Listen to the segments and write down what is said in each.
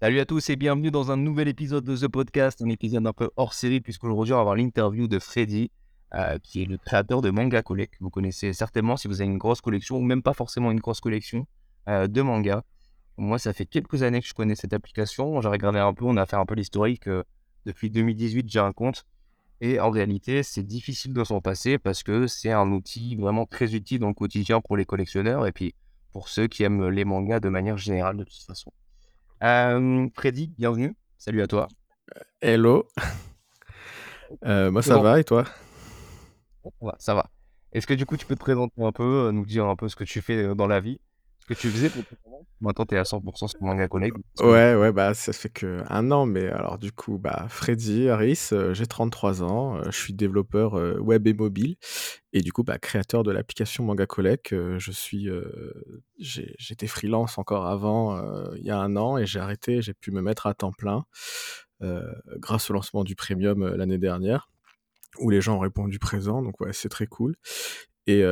Salut à tous et bienvenue dans un nouvel épisode de The Podcast, un épisode un peu hors série puisqu'aujourd'hui on va avoir l'interview de Freddy, euh, qui est le créateur de Manga Collect. Vous connaissez certainement si vous avez une grosse collection ou même pas forcément une grosse collection euh, de manga. Moi, ça fait quelques années que je connais cette application. J'ai regardé un peu, on a fait un peu l'historique. Euh, depuis 2018, j'ai un compte. Et en réalité, c'est difficile de s'en passer parce que c'est un outil vraiment très utile dans le quotidien pour les collectionneurs et puis pour ceux qui aiment les mangas de manière générale de toute façon. Euh, Freddy, bienvenue. Salut à toi. Hello. Euh, moi, ça va et toi? Ça va. Est-ce que du coup, tu peux te présenter un peu, euh, nous dire un peu ce que tu fais dans la vie? Que tu faisais Maintenant, tu es à 100% sur Manga Connect. Ouais, ouais, bah ça fait que un an, mais alors du coup, bah Freddy Harris, j'ai 33 ans, je suis développeur web et mobile, et du coup, bah créateur de l'application Manga Collect. je suis, j'étais freelance encore avant, il y a un an, et j'ai arrêté, j'ai pu me mettre à temps plein grâce au lancement du premium l'année dernière, où les gens ont répondu présent, donc ouais, c'est très cool. Et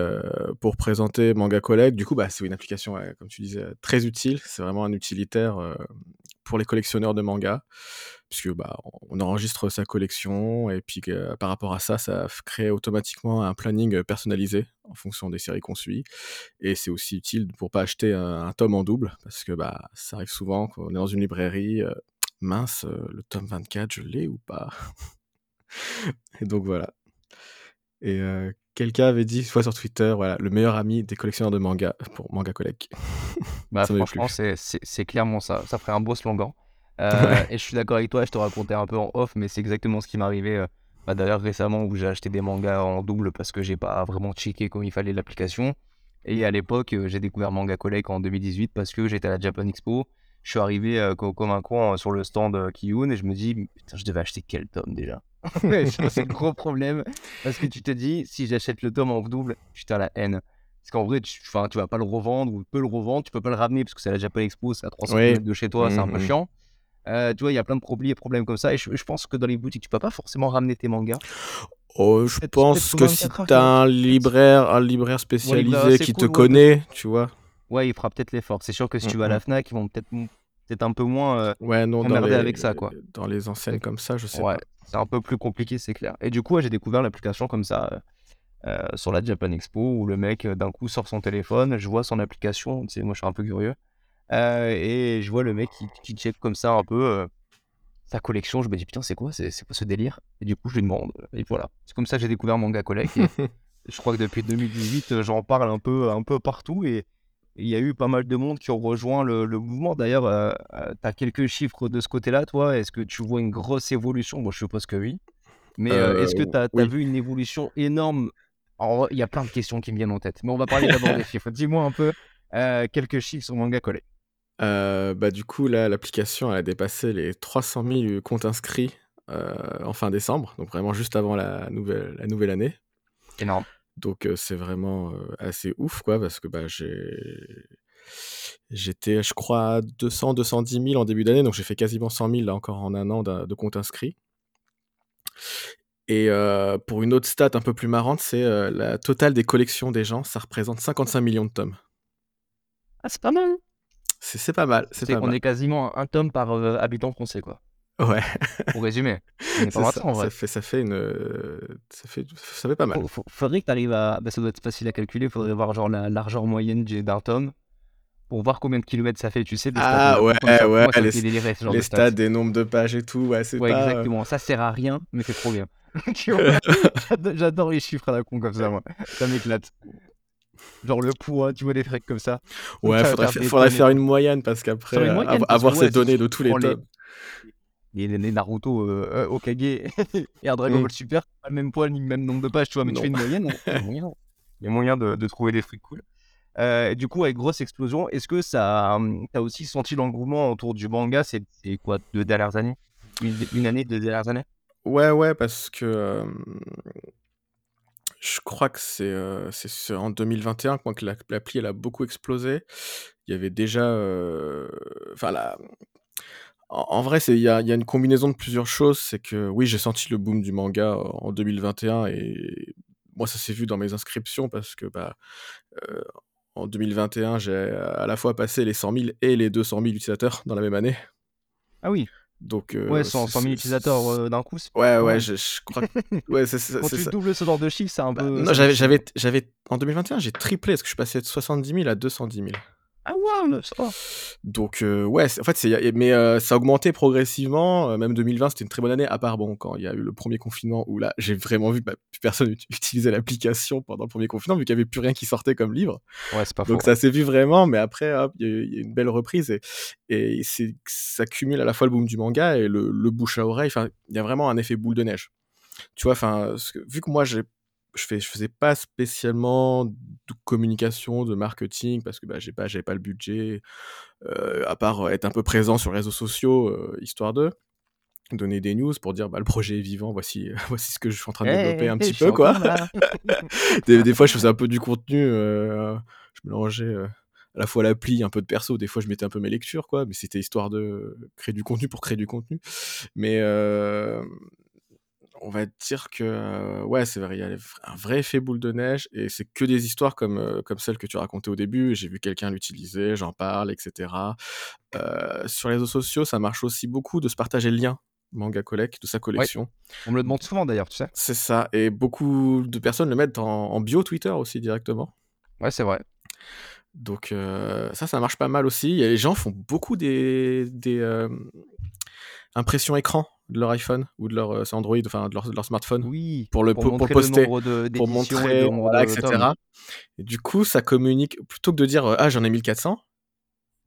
pour présenter Manga Collect, du coup, bah, c'est une application, comme tu disais, très utile. C'est vraiment un utilitaire pour les collectionneurs de manga, puisque bah, on enregistre sa collection et puis par rapport à ça, ça crée automatiquement un planning personnalisé en fonction des séries qu'on suit. Et c'est aussi utile pour pas acheter un, tome en double, parce que bah, ça arrive souvent qu'on est dans une librairie, mince, le tome 24, je l'ai ou pas? Et donc voilà. Et quelqu'un avait dit, soit sur Twitter, voilà, le meilleur ami des collectionneurs de manga pour Manga Collect. bah, franchement, c'est clairement ça. Ça ferait un beau slogan. Euh, et je suis d'accord avec toi, je te racontais un peu en off, mais c'est exactement ce qui m'est arrivé. Euh, bah, D'ailleurs, récemment, où j'ai acheté des mangas en double parce que j'ai pas vraiment checké comme il fallait l'application. Et à l'époque, euh, j'ai découvert Manga Collect en 2018 parce que j'étais à la Japan Expo. Je suis arrivé comme un con sur le stand Kiyun et je me dis, putain, je devais acheter quel tome déjà? c'est un gros problème. Parce que tu te dis, si j'achète le tome en double, putain, la haine. Parce qu'en vrai, tu, tu vas pas le revendre ou tu peux le revendre, tu peux pas le ramener parce que c'est la Japan Expo, c'est à 300 km de chez toi, c'est un peu mmh, mmh. chiant. Euh, tu vois, il y a plein de problèmes, problèmes comme ça. Et je, pense que dans les boutiques, tu peux pas forcément ramener tes mangas. Oh, je pense que si tu as un libraire, un libraire spécialisé qui te connaît, tu vois. Ouais, il fera peut-être l'effort. C'est sûr que si tu vas à la Fnac, ils vont peut-être peut un peu moins euh, ouais, non, les, avec ça. Quoi. Dans les enseignes comme ça, je sais ouais. c'est un peu plus compliqué, c'est clair. Et du coup, j'ai découvert l'application comme ça euh, euh, sur la Japan Expo où le mec d'un coup sort son téléphone, je vois son application, tu sais, moi je suis un peu curieux, et je vois le mec qui, qui check comme ça un peu sa collection. Je me dis putain, c'est quoi, c'est quoi ce délire? Et du coup, je lui demande. Et voilà, c'est comme ça que j'ai découvert Manga Collect. je crois que depuis 2018, j'en parle un peu, un peu partout et il y a eu pas mal de monde qui ont rejoint le, mouvement. D'ailleurs, euh, euh, tu as quelques chiffres de ce côté-là, toi? Est-ce que tu vois une grosse évolution? Moi, je suppose que oui. Mais euh, est-ce que tu as, vu une évolution énorme? Il y a plein de questions qui me viennent en tête. Mais on va parler d'abord des chiffres. Dis-moi un peu quelques chiffres sur Manga Collect. bah, du coup, là, l'application a dépassé les 300 000 comptes inscrits en fin décembre. Donc, vraiment juste avant la nouvelle, la nouvelle année. Énorme. Donc c'est vraiment assez ouf, quoi, parce que bah, j'étais, je crois, à 200, 210 000 en début d'année, donc j'ai fait quasiment 100 000 là encore en un an de, compte inscrit. Et pour une autre stat un peu plus marrante, c'est la totale des collections des gens, ça représente 55 millions de tomes. Ah, c'est pas mal. C'est pas mal. C'est on est quasiment un tome par habitant français, quoi. Ouais. Pour résumer. ça, ça, fait, ça fait une. Ça fait, ça fait pas mal. faudrait que tu arrives à. Bah, ça doit être facile à calculer. Faudrait voir genre la largeur moyenne d'un tome pour voir combien de kilomètres ça fait, tu sais. ah ouais, ouais, les, les stats, des nombres de pages et tout, ouais, c'est ouais, exactement. Ça sert à rien, mais c'est trop bien. J'adore les chiffres à la con comme ça, moi. Ça m'éclate. Genre le poids, tu vois des trucs comme ça. Ouais, faudrait, faudrait faire une moyenne parce qu'après, avoir ces données de tous les tomes les, Naruto euh, euh, Okage et un Dragon mm. Ball Super, pas le même poids ni le même nombre de pages, tu vois, mais tu fais une moyenne, il y a moyen, de, trouver des trucs cool. Euh, du coup, avec grosse explosion, est-ce que ça, hum, t'as aussi senti l'engouement autour du manga C'est quoi, deux dernières années? Une, année, deux dernières années? Ouais, ouais, parce que je crois que c'est c'est en 2021 que l'appli elle a beaucoup explosé. Il y avait déjà, enfin la En, vrai, il y a, y a, une combinaison de plusieurs choses. C'est que oui, j'ai senti le boom du manga en 2021 et moi, ça s'est vu dans mes inscriptions parce que bah, euh, en 2021, j'ai à la fois passé les 100 000 et les 200 000 utilisateurs dans la même année. Ah oui. Donc, euh, ouais, 100, 000 utilisateurs euh, d'un coup. Ouais, ouais, je, crois que. Ouais, Quand tu doubles ce genre de chiffre, c'est un bah, peu. Non, j'avais, en 2021, j'ai triplé parce que je suis passé de 70 000 à 210 000. Ah ouais, Donc euh, ouais, en fait, c'est, mais euh, ça a augmenté progressivement. Euh, même 2020, c'était une très bonne année, à part bon quand il y a eu le premier confinement où là, j'ai vraiment vu que bah, personne utilisait l'application pendant le premier confinement vu qu'il n'y avait plus rien qui sortait comme livre. Ouais, c'est pas Donc ça s'est vu vraiment, mais après, il y, a une belle reprise et, et c'est, ça cumule à la fois le boom du manga et le, le bouche à oreille. Enfin, il y a vraiment un effet boule de neige. Tu vois, enfin, vu que moi j'ai je fais je faisais pas spécialement de communication, de marketing parce que bah, j'ai pas j'avais pas le budget euh, à part être un peu présent sur les réseaux sociaux euh, histoire de donner des news pour dire bah le projet est vivant, voici voici ce que je suis en train de développer un petit peu quoi. des, des, fois je faisais un peu du contenu euh, je mélangeais à la fois l'appli, un peu de perso, des fois je mettais un peu mes lectures, quoi, mais c'était histoire de créer du contenu pour créer du contenu. Mais on va dire que euh, ouais, c'est vrai, il y a un vrai effet boule de neige et c'est que des histoires comme euh, comme celle que tu racontais au début. J'ai vu quelqu'un l'utiliser, j'en parle, etc. Euh, sur les réseaux sociaux, ça marche aussi beaucoup de se partager le lien manga collect de sa collection. On me le demande souvent d'ailleurs, tu sais. C'est ça, et beaucoup de personnes le mettent en, bio Twitter aussi directement. Ouais, c'est vrai. Donc ça, ça marche pas mal aussi. Et les gens font beaucoup des, des impressions écran de leur iPhone ou de leur euh, Android, enfin de leur, de leur, smartphone. Oui. Pour le pour, poster, de pour montrer, etc. Et du coup, ça communique plutôt que de dire euh, ah j'en ai 1400.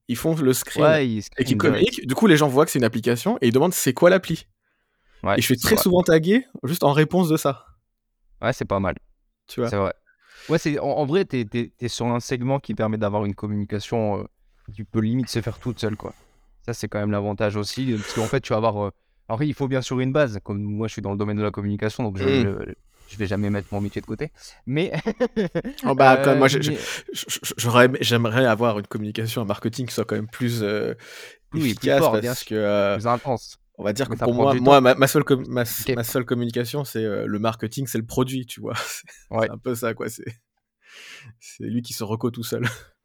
Ils font le screen et qui communiquent. Du coup, les gens voient que c'est une application et ils demandent c'est quoi l'appli? Ouais, et je suis très souvent tagué juste en réponse de ça. Ouais, c'est pas mal. Tu vois. C'est vrai. Ouais, c'est en, vrai, t'es es, sur un segment qui permet d'avoir une communication euh, qui peut limite se faire toute seule, quoi. Ça, c'est quand même l'avantage aussi, parce qu'en fait, tu vas avoir alors, il faut bien sûr une base. Comme moi, je suis dans le domaine de la communication, donc je, mmh. je, vais jamais mettre mon métier de côté. Mais. oh bah, moi, j'aimerais avoir une communication, un marketing qui soit quand même plus, euh, oui, efficace plus parce que. Euh, plus intense. On va dire que pour moi, moi ma, seule ma, seule communication, c'est euh, le marketing, c'est le produit, tu vois. c'est un peu ça, quoi. C'est, c'est lui qui se reco tout seul.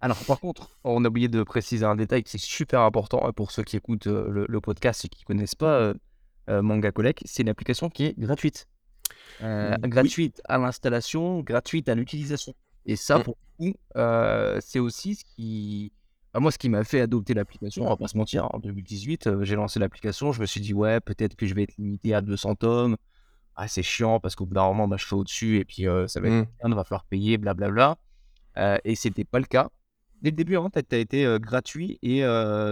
Alors, par contre, on a oublié de préciser un détail qui est super important euh, pour ceux qui écoutent euh, le, podcast et qui ne connaissent pas euh, Manga Collect. C'est une application qui est gratuite. Gratuite à l'installation, gratuite à l'utilisation. Et ça, mmh. pour nous, c'est aussi ce qui. Moi, ce qui m'a fait adopter l'application, on va pas se mentir, en 2018, j'ai lancé l'application, je me suis dit, ouais, peut-être que je vais être limité à 200 tomes. Ah, c'est chiant parce qu'au bout d'un moment, bah, je fais au-dessus et puis ça va être mmh. bien, va falloir payer, blablabla. et c'était pas le cas dès le début, hein, tu as, été gratuit et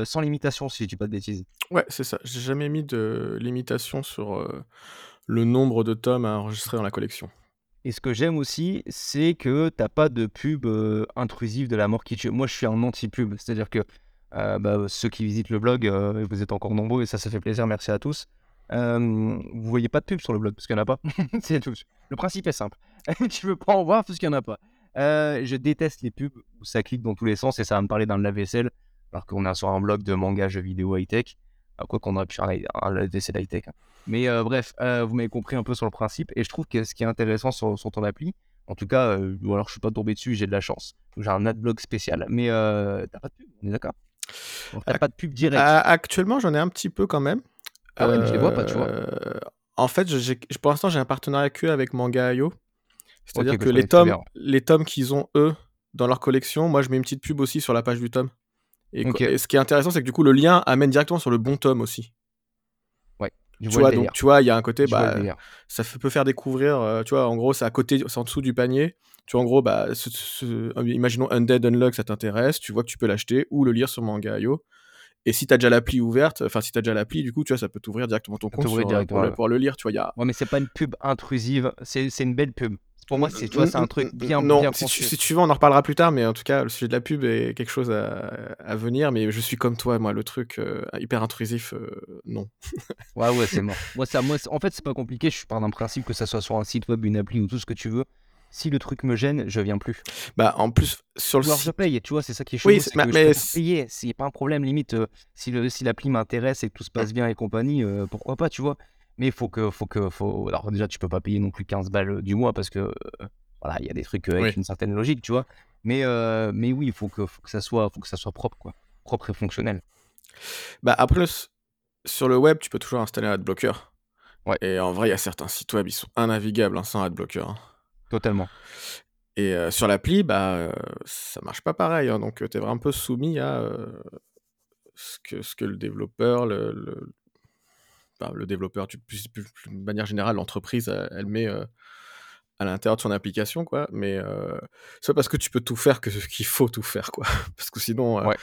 sans limitation, si je dis pas de bêtises. Ouais, c'est ça. J'ai jamais mis de limitation sur le nombre de tomes à enregistrer dans la collection. Et ce que j'aime aussi, c'est que t'as pas de pub intrusive de la mort qui tue. Moi, je suis un anti-pub. C'est-à-dire que bah, ceux qui visitent le blog, vous êtes encore nombreux et ça, ça fait plaisir. Merci à tous. vous voyez pas de pub sur le blog parce qu'il n'y en a pas. c'est tout. Le principe est simple. tu veux pas en voir parce qu'il n'y en a pas. Euh, je déteste les pubs où ça clique dans tous les sens et ça va me parler d'un lave-vaisselle alors qu'on est sur un blog de manga, jeux vidéo, high-tech. Euh, quoi qu'on aurait pu faire un lave-vaisselle high-tech. Hein. Mais euh, bref, vous m'avez compris un peu sur le principe et je trouve que ce qui est intéressant sur, ton appli, en tout cas, ou alors je suis pas tombé dessus, j'ai de la chance. J'ai un adblock spécial, mais t'as pas de pub, on est d'accord? T'as pas de pub direct? Actuellement, j'en ai un petit peu quand même. Ah ouais, mais je les vois pas, tu vois. En fait, pour l'instant, j'ai un partenariat que avec Manga.io. C'est-à-dire que les tomes, les tomes qu'ils ont eux dans leur collection, moi je mets une petite pub aussi sur la page du tome. Et, ce qui est intéressant, c'est que du coup le lien amène directement sur le bon tome aussi. Ouais. Tu vois, donc tu vois, il y a un côté, bah, ça peut faire découvrir. Euh, tu vois, en gros, c'est à côté, c'est en dessous du panier. Tu vois, en gros, bah, imaginons Undead Unlock, ça t'intéresse, tu vois que tu peux l'acheter ou le lire sur Manga.io. Et si tu as déjà l'appli ouverte, enfin si tu as déjà l'appli, du coup, tu vois, ça peut t'ouvrir directement ton compte pour, le, pour, le, lire. Tu vois, y a... Ouais, mais c'est pas une pub intrusive, c'est une belle pub. Pour moi, c'est, tu vois, c'est un truc bien, non, bien si tu, si tu veux, on en reparlera plus tard, mais en tout cas, le sujet de la pub est quelque chose à, venir. Mais je suis comme toi, moi, le truc euh, hyper intrusif, euh, non. ouais, ouais, c'est mort. Moi, ça, moi, en fait, c'est pas compliqué. Je pars d'un principe que ça soit sur un site web, une appli ou tout ce que tu veux. si le truc me gêne, je viens plus. Bah, en plus, sur le alors je site paye, tu vois, c'est ça qui est chelou, Oui, c'est mais que je mais payer, c'est pas un problème limite, heu, si le si l'appli m'intéresse et que tout se passe bien et compagnie, pourquoi pas, tu vois? Mais il faut que faut que faut alors déjà tu peux pas payer non plus 15 balles, heu, du mois parce que, heu, voilà, il y a des trucs, heu, avec Oui. une certaine logique, tu vois? Mais mais oui, il faut que faut que ça soit faut que ça soit propre, quoi. Propre et fonctionnel. Bah, après sur le web, tu peux toujours installer un adblocker Ouais. et en vrai, il y a certains sites web, ils sont innavigables, hein, sans adblocker, hein. Totalement. Et sur l'appli, bah, ça marche pas pareil, hein, donc tu es un peu soumis à, ce que ce que le développeur, le le le développeur, de manière générale, l'entreprise, elle elle met, heu, à l'intérieur de son application, quoi. Mais heu, c'est parce que tu peux tout faire que qu'il faut tout faire, quoi. Parce que sinon, Ouais.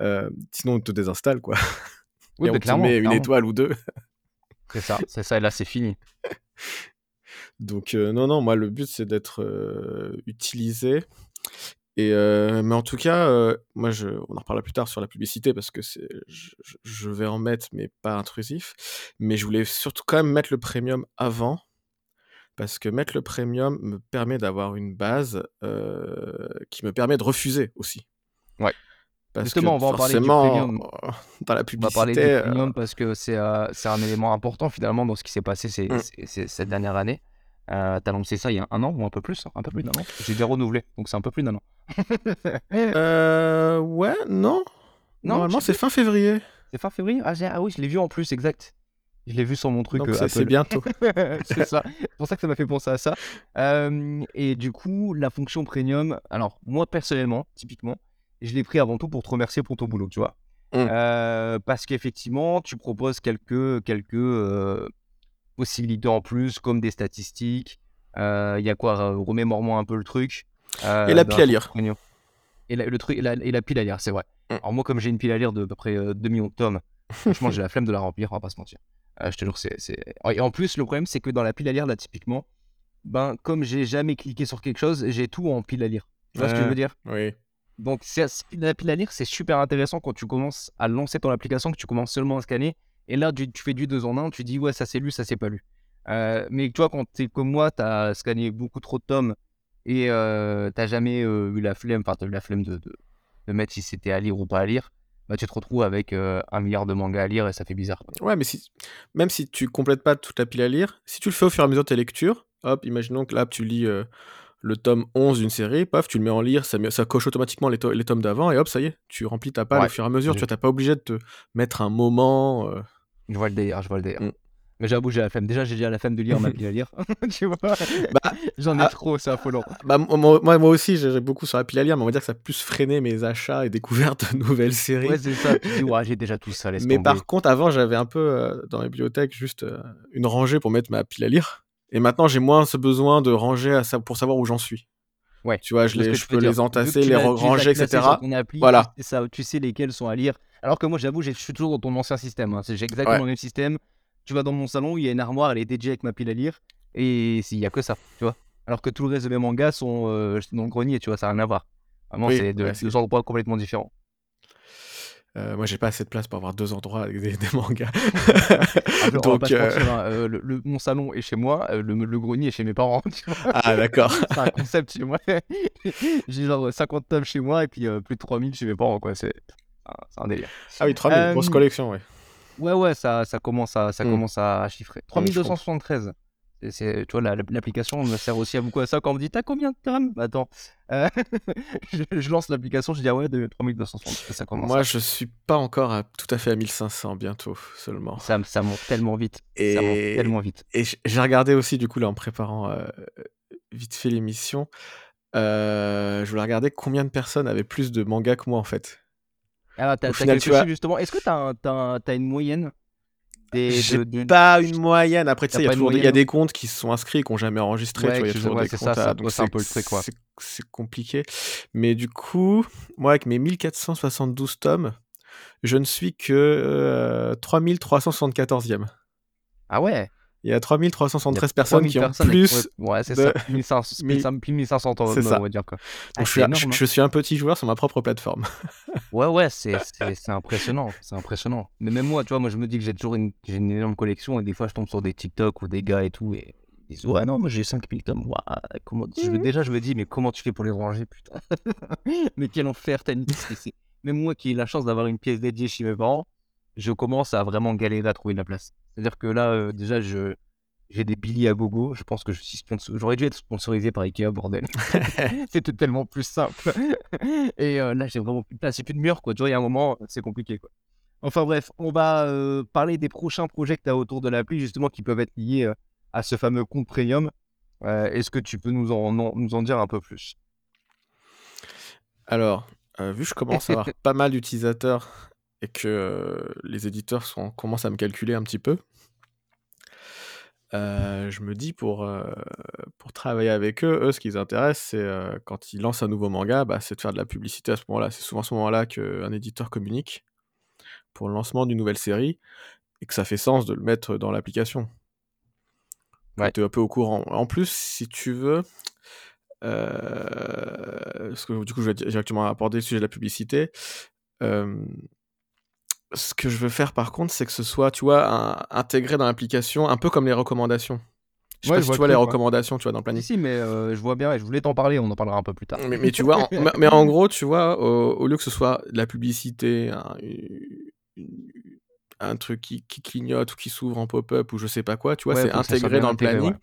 heu, sinon on te désinstalle, quoi Oui, et on te met une clairement. étoile ou 2. C'est ça, c'est ça et là, c'est fini. Donc non, non, moi, le but, c'est d'être, utilisé et heu, mais en tout cas, heu, moi, je on en reparlera plus tard sur la publicité parce que c'est je vais en mettre, mais pas intrusif. Mais je voulais surtout quand même mettre le premium avant parce que mettre le premium me permet d'avoir une base, heu, qui me permet de refuser aussi. Ouais. Parce que Justement, on va en parler du premium. dans la On va parler du publicité, premium parce que c'est, un élément important finalement dans ce qui s'est passé ces Mmh. ces ces cette dernière année. Heu, tu as lancé ça il y a 1 an ou un peu plus, un peu plus d'1 an? J'ai déjà renouvelé, donc c'est un peu plus d'1 an. Heu, ouais, non. Normalement, c'est fin février. C'est fin février? Ah ah oui, je l'ai vu en plus, exact. Je l'ai vu sur mon truc, heu, c'est bientôt. C'est ça. C'est pour ça que ça m'a fait penser à ça. Hem et du coup, la fonction premium, alors moi personnellement, typiquement, je l'ai pris avant tout pour te remercier pour ton boulot, tu vois? Mmh. Parce qu'effectivement, tu proposes quelques quelques, possibilités en plus comme des statistiques. Heu, il y a quoi? Re remémore-moi un peu le truc, Et heu, la pile à lire. Et la le truc et la et la pile à lire, c'est vrai. Mmh. Alors moi, comme j'ai une pile à lire de à peu près, heu, 2 000 000 de tomes, franchement, j'ai la flemme de la remplir, on va pas se mentir. Je te jure, c'est et en plus, le problème, c'est que dans la pile à lire, là, typiquement, ben, comme j'ai jamais cliqué sur quelque chose, j'ai tout en pile à lire. Tu vois ce que je veux dire? oui. Donc la pile à lire, c'est super intéressant quand tu commences à lancer ton application, que tu commences seulement à scanner et là, tu tu fais du 2 en 1, tu dis: «Ouais, ça c'est lu, ça c'est pas lu». Heu, mais tu vois, quand tu es comme moi, tu as scanné beaucoup trop de tomes et heu, tu as jamais, heu, eu la flemme, enfin, tu as eu la flemme de de de mettre si c'était à lire ou pas à lire, bah, tu te retrouves avec, 1 000 000 de mangas à lire et ça fait bizarre. Ouais, mais si même si tu complètes pas toute la pile à lire, si tu le fais au fur et à mesure de tes lectures, hop, imaginons que là, tu lis, le tome 11 d'une série, paf, tu le mets en lire, ça coche automatiquement les to les tomes d'avant et hop, ça y est, tu remplis ta palle au Ouais, fur et à mesure, tu Tu pas obligé de te mettre un moment, Je vois le délire, je vois le délire. Mmh. Mais j'avoue, j'ai la flemme. Déjà, j'ai déjà la flemme de lire ma pile à lire, tu vois? Bah, J'en ai ah trop, c'est affolant. bah, moi moi aussi, j'ai beaucoup sur la pile à lire, mais on va dire que ça a plus freiné mes achats et découvertes de nouvelles séries. Ouais, c'est ça, tu te dis: «Ouais, j'ai déjà tout ça, laisse Mais tomber». par contre, avant, j'avais un peu, heu, dans ma bibliothèque, juste, heu, une rangée pour mettre ma pile à lire et maintenant, j'ai moins ce besoin de ranger à sa pour savoir où j'en suis. Ouais, Tu vois? je les je peux les entasser, les l'as tu les as re-ranger et classés cetera. sur ton appli, tu Voilà. ça tu sais lesquels sont à lire. Alors que moi, j'avoue, je suis toujours dans ton ancien système, hein. J'ai exactement Ouais. le même système. Tu vas dans mon salon, il y a une armoire, elle est dédiée avec ma pile à lire et s'il y a que ça, tu vois? Alors que tout le reste de mes mangas sont, heu, dans le grenier, tu vois? Ça a rien à voir. Vraiment, Oui, c'est 2 ouais, c'est 2 endroits complètement différents. Heu, moi, j'ai pas assez de place pour avoir 2 endroits avec des des mangas. Ah, Donc heu mentir, hein, heu, le le mon salon est chez moi, heu, le le grenier est chez mes parents, tu vois? Ah d'accord. C'est un concept chez moi. J'ai genre 50 tomes chez moi et puis, plus de 3000 chez mes parents, quoi. C'est un c'est un délire. Ah oui, 3000, grosse Hem, collection, ouais. ouais, ouais, ça ça commence à ça Mmh. commence à chiffrer. Mmh, je comprends. 3273. Et c'est tu vois, la l'application me sert aussi à beaucoup à ça. Quand on me dit: «Tu as combien de tomes?» bah, attends, heu, je je lance l'application, je dis: «Ah ouais, de 3273», ça commence Moi, je suis pas encore à tout à fait à 1500 bientôt seulement. ça ça monte tellement vite, ça monte Et tellement vite. et j'ai regardé aussi, du coup, là, en préparant, heu, vite fait l'émission, heu, je voulais regarder combien de personnes avaient plus de mangas que moi, en fait. Alors, tu as Au tu as final, tu vois justement. Est-ce que tu as as une moyenne des J'ai de pas une moyenne. Après, tu sais, il y a des il y a moyenne? des comptes qui se sont inscrits, qui ont jamais enregistré, tu Ouais, vois? Y a toujours ouais, des ça, comptes ça à donc c'est un c'est peu le truc, quoi. c'est c'est compliqué. Mais du coup, moi, avec mes 1472 tomes, je ne suis que, heu, 3374e. Ah ouais! Il y a Il y a 3373 personnes 3000 qui ont personnes plus ouais, ouais, c'est de ça, 1500 1500 plus de 1500 tomes, c'est ça. on va dire, quoi. Ah, Donc je c'est suis un je hein. je suis un petit joueur sur ma propre plateforme. Ouais, ouais, c'est impressionnant, c'est impressionnant. Mais même moi, tu vois, moi, je me dis que j'ai toujours une une énorme collection et des fois, je tombe sur des TikTok ou des gars et tout et disent ouais non moi j'ai 5000 tomes. Comment... je, Mmh déjà je me dis mais comment tu fais pour les ranger putain? Mais quel enfer t'as une Même moi qui ai la chance d'avoir une pièce dédiée chez mes parents, je commence à vraiment galérer à trouver de la place. C'est-à-dire que là euh, déjà je j'ai des billets à gogo. Je pense que je suis sponsor... j'aurais dû être sponsorisé par Ikea bordel. C'était tellement plus simple. Et euh, là j'ai vraiment plus de place, j'ai plus de mur quoi. Tu vois il y a un moment c'est compliqué quoi. Enfin bref, on va euh, parler des prochains projets que tu as autour de l'appli justement qui peuvent être liés euh, à ce fameux compte premium. Est-ce que tu peux nous en, en- nous en dire un peu plus? Alors, vu que je commence à avoir pas mal d'utilisateurs et que euh, les éditeurs sont, commencent à me calculer un petit peu, euh, je me dis pour, euh, pour travailler avec eux, eux, ce qui les intéresse, c'est euh, quand ils lancent un nouveau manga, bah, c'est de faire de la publicité à ce moment-là. C'est souvent à ce moment-là qu'un éditeur communique pour le lancement d'une nouvelle série et que ça fait sens de le mettre dans l'application. Ouais. Tu es un peu au courant. En plus, si tu veux, parce que du coup, je vais directement aborder le sujet de la publicité. Ce que je veux faire par contre, c'est que ce soit, tu vois, un- intégré dans l'application, un peu comme les recommandations. Je sais Ouais, pas je si vois tu vois le les recommandations, tu vois, dans Si, planning. si, mais euh, je vois bien et je voulais t'en parler, on en parlera un peu plus tard. Mais, mais tu vois, en, mais- mais en gros, tu vois, au, au lieu que ce soit de la publicité, un, truc qui, qui clignote ou qui s'ouvre en pop-up ou je sais pas quoi, tu vois, Ouais, c'est intégré dans le intégré, planning ouais.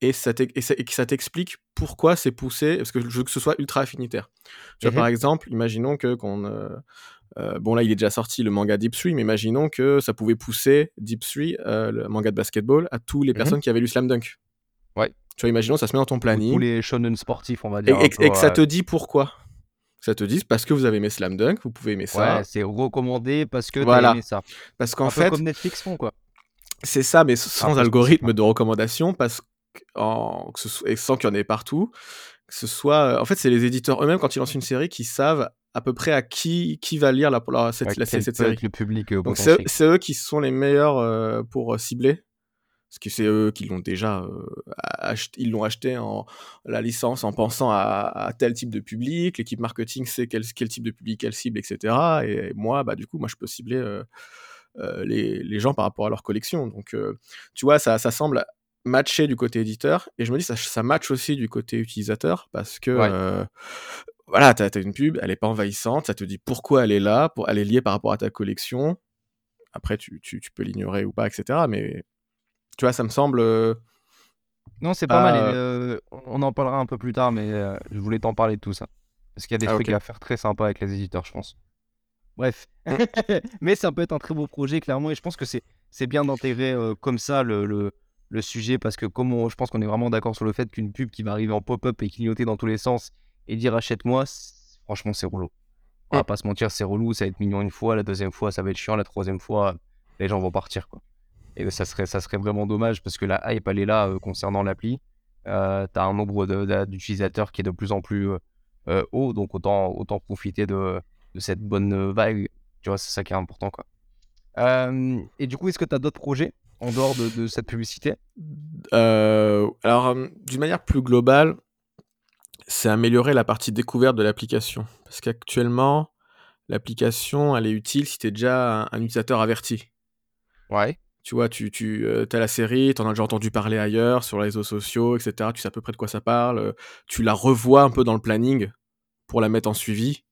et, ça et, ça- et que ça t'explique pourquoi c'est poussé, parce que je veux que ce soit ultra affinitaire. Tu vois, Mhm. par exemple, imaginons que qu'on. euh, euh, bon, là, il est déjà sorti le manga Deep 3, mais imaginons que ça pouvait pousser Deep 3, euh, le manga de basketball, à toutes les Mhm. personnes qui avaient lu Slam Dunk. Ouais. Tu vois, imaginons, ça se met dans ton Tous planning. les shonen sportifs, on va dire. et- peu, et que ça te dit pourquoi? Ça te dit parce que vous avez aimé Slam Dunk, vous pouvez aimer ça. Ouais, c'est recommandé parce que Voilà. aimé ça. Parce qu'en fait, comme Netflix font, quoi. c'est ça, mais sans algorithme de recommandation, parce que, en, que ce soit- et sans qu'il y en ait partout. Que ce soit, en fait, c'est les éditeurs eux-mêmes quand ils lancent une série qui savent à peu près à qui qui va lire la, la- cette, la- cette série. le public euh, Donc c'est eux qui sont les meilleurs euh, pour euh, cibler. Parce que c'est eux qui l'ont déjà euh, acheté, ils l'ont acheté en la licence en pensant à, à tel type de public. L'équipe marketing sait quel, quel type de public elle cible, etc. Et moi, bah du coup, moi je peux cibler les, les gens par rapport à leur collection. Donc tu vois, ça, ça semble matcher du côté éditeur. Et je me dis, ça, ça match aussi du côté utilisateur parce que Ouais. euh, voilà, t'as as une pub, elle est pas envahissante, ça te dit pourquoi elle est là, pour, elle est liée par rapport à ta collection. Après, tu, tu, tu peux l'ignorer ou pas, etc. Mais tu vois, ça me semble. euh, Non, c'est pas mal. et, euh, on en parlera un peu plus tard, mais euh, je voulais t'en parler de tout ça. Parce qu'il y a des Ah, trucs à faire très sympas avec les éditeurs, je pense. Bref. Mais ça peut être un très beau projet, clairement. Et je pense que c'est c'est bien d'intégrer euh, comme ça le, le, le sujet. Parce que comme on- je pense qu'on est vraiment d'accord sur le fait qu'une pub qui va arriver en pop-up et clignoter dans tous les sens et dire achète-moi, franchement, c'est relou. On va pas se mentir, c'est relou. Ça va être mignon une fois, la deuxième fois, ça va être chiant, la troisième fois, les gens vont partir. quoi. Et ça serait, ça serait vraiment dommage parce que la hype, elle est là euh, concernant l'appli. Euh, tu as un nombre d'utilisateurs qui est de plus en plus euh, euh, haut, donc autant, autant profiter de, de cette bonne vague. Tu vois, c'est ça qui est important. Quoi. Et du coup, est-ce que tu as d'autres projets en dehors de, de cette publicité? Alors, d'une manière plus globale, c'est améliorer la partie découverte de l'application. Parce qu'actuellement, l'application, elle est utile si tu es déjà un, un utilisateur averti. Ouais. Tu vois, tu, tu as la série, tu en as déjà entendu parler ailleurs, sur les réseaux sociaux, etc. Tu sais à peu près de quoi ça parle. euh, Tu la revois un peu dans le planning pour la mettre en suivi.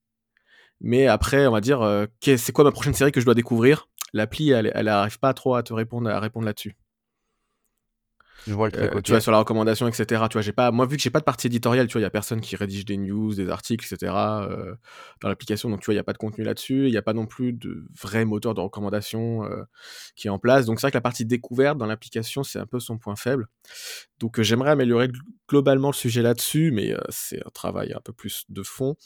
Mais après, on va dire, euh, c'est quoi ma prochaine série que je dois découvrir? L'appli, elle, elle arrive pas trop à te répondre, à répondre là-dessus. Je vois le. Euh. Tu vois, sur la recommandation, etc. Tu vois, j'ai pas, moi, vu que j'ai pas de partie éditoriale, tu vois, il y a personne qui rédige des news, des articles, etc. euh, dans l'application. Donc, tu vois, il y a pas de contenu là-dessus. Il y a pas non plus de vrai moteur de recommandation euh, qui est en place. Donc, c'est vrai que la partie découverte dans l'application, c'est un peu son point faible. Donc, euh, j'aimerais améliorer gl- globalement le sujet là-dessus, mais c'est un travail un peu plus de fond.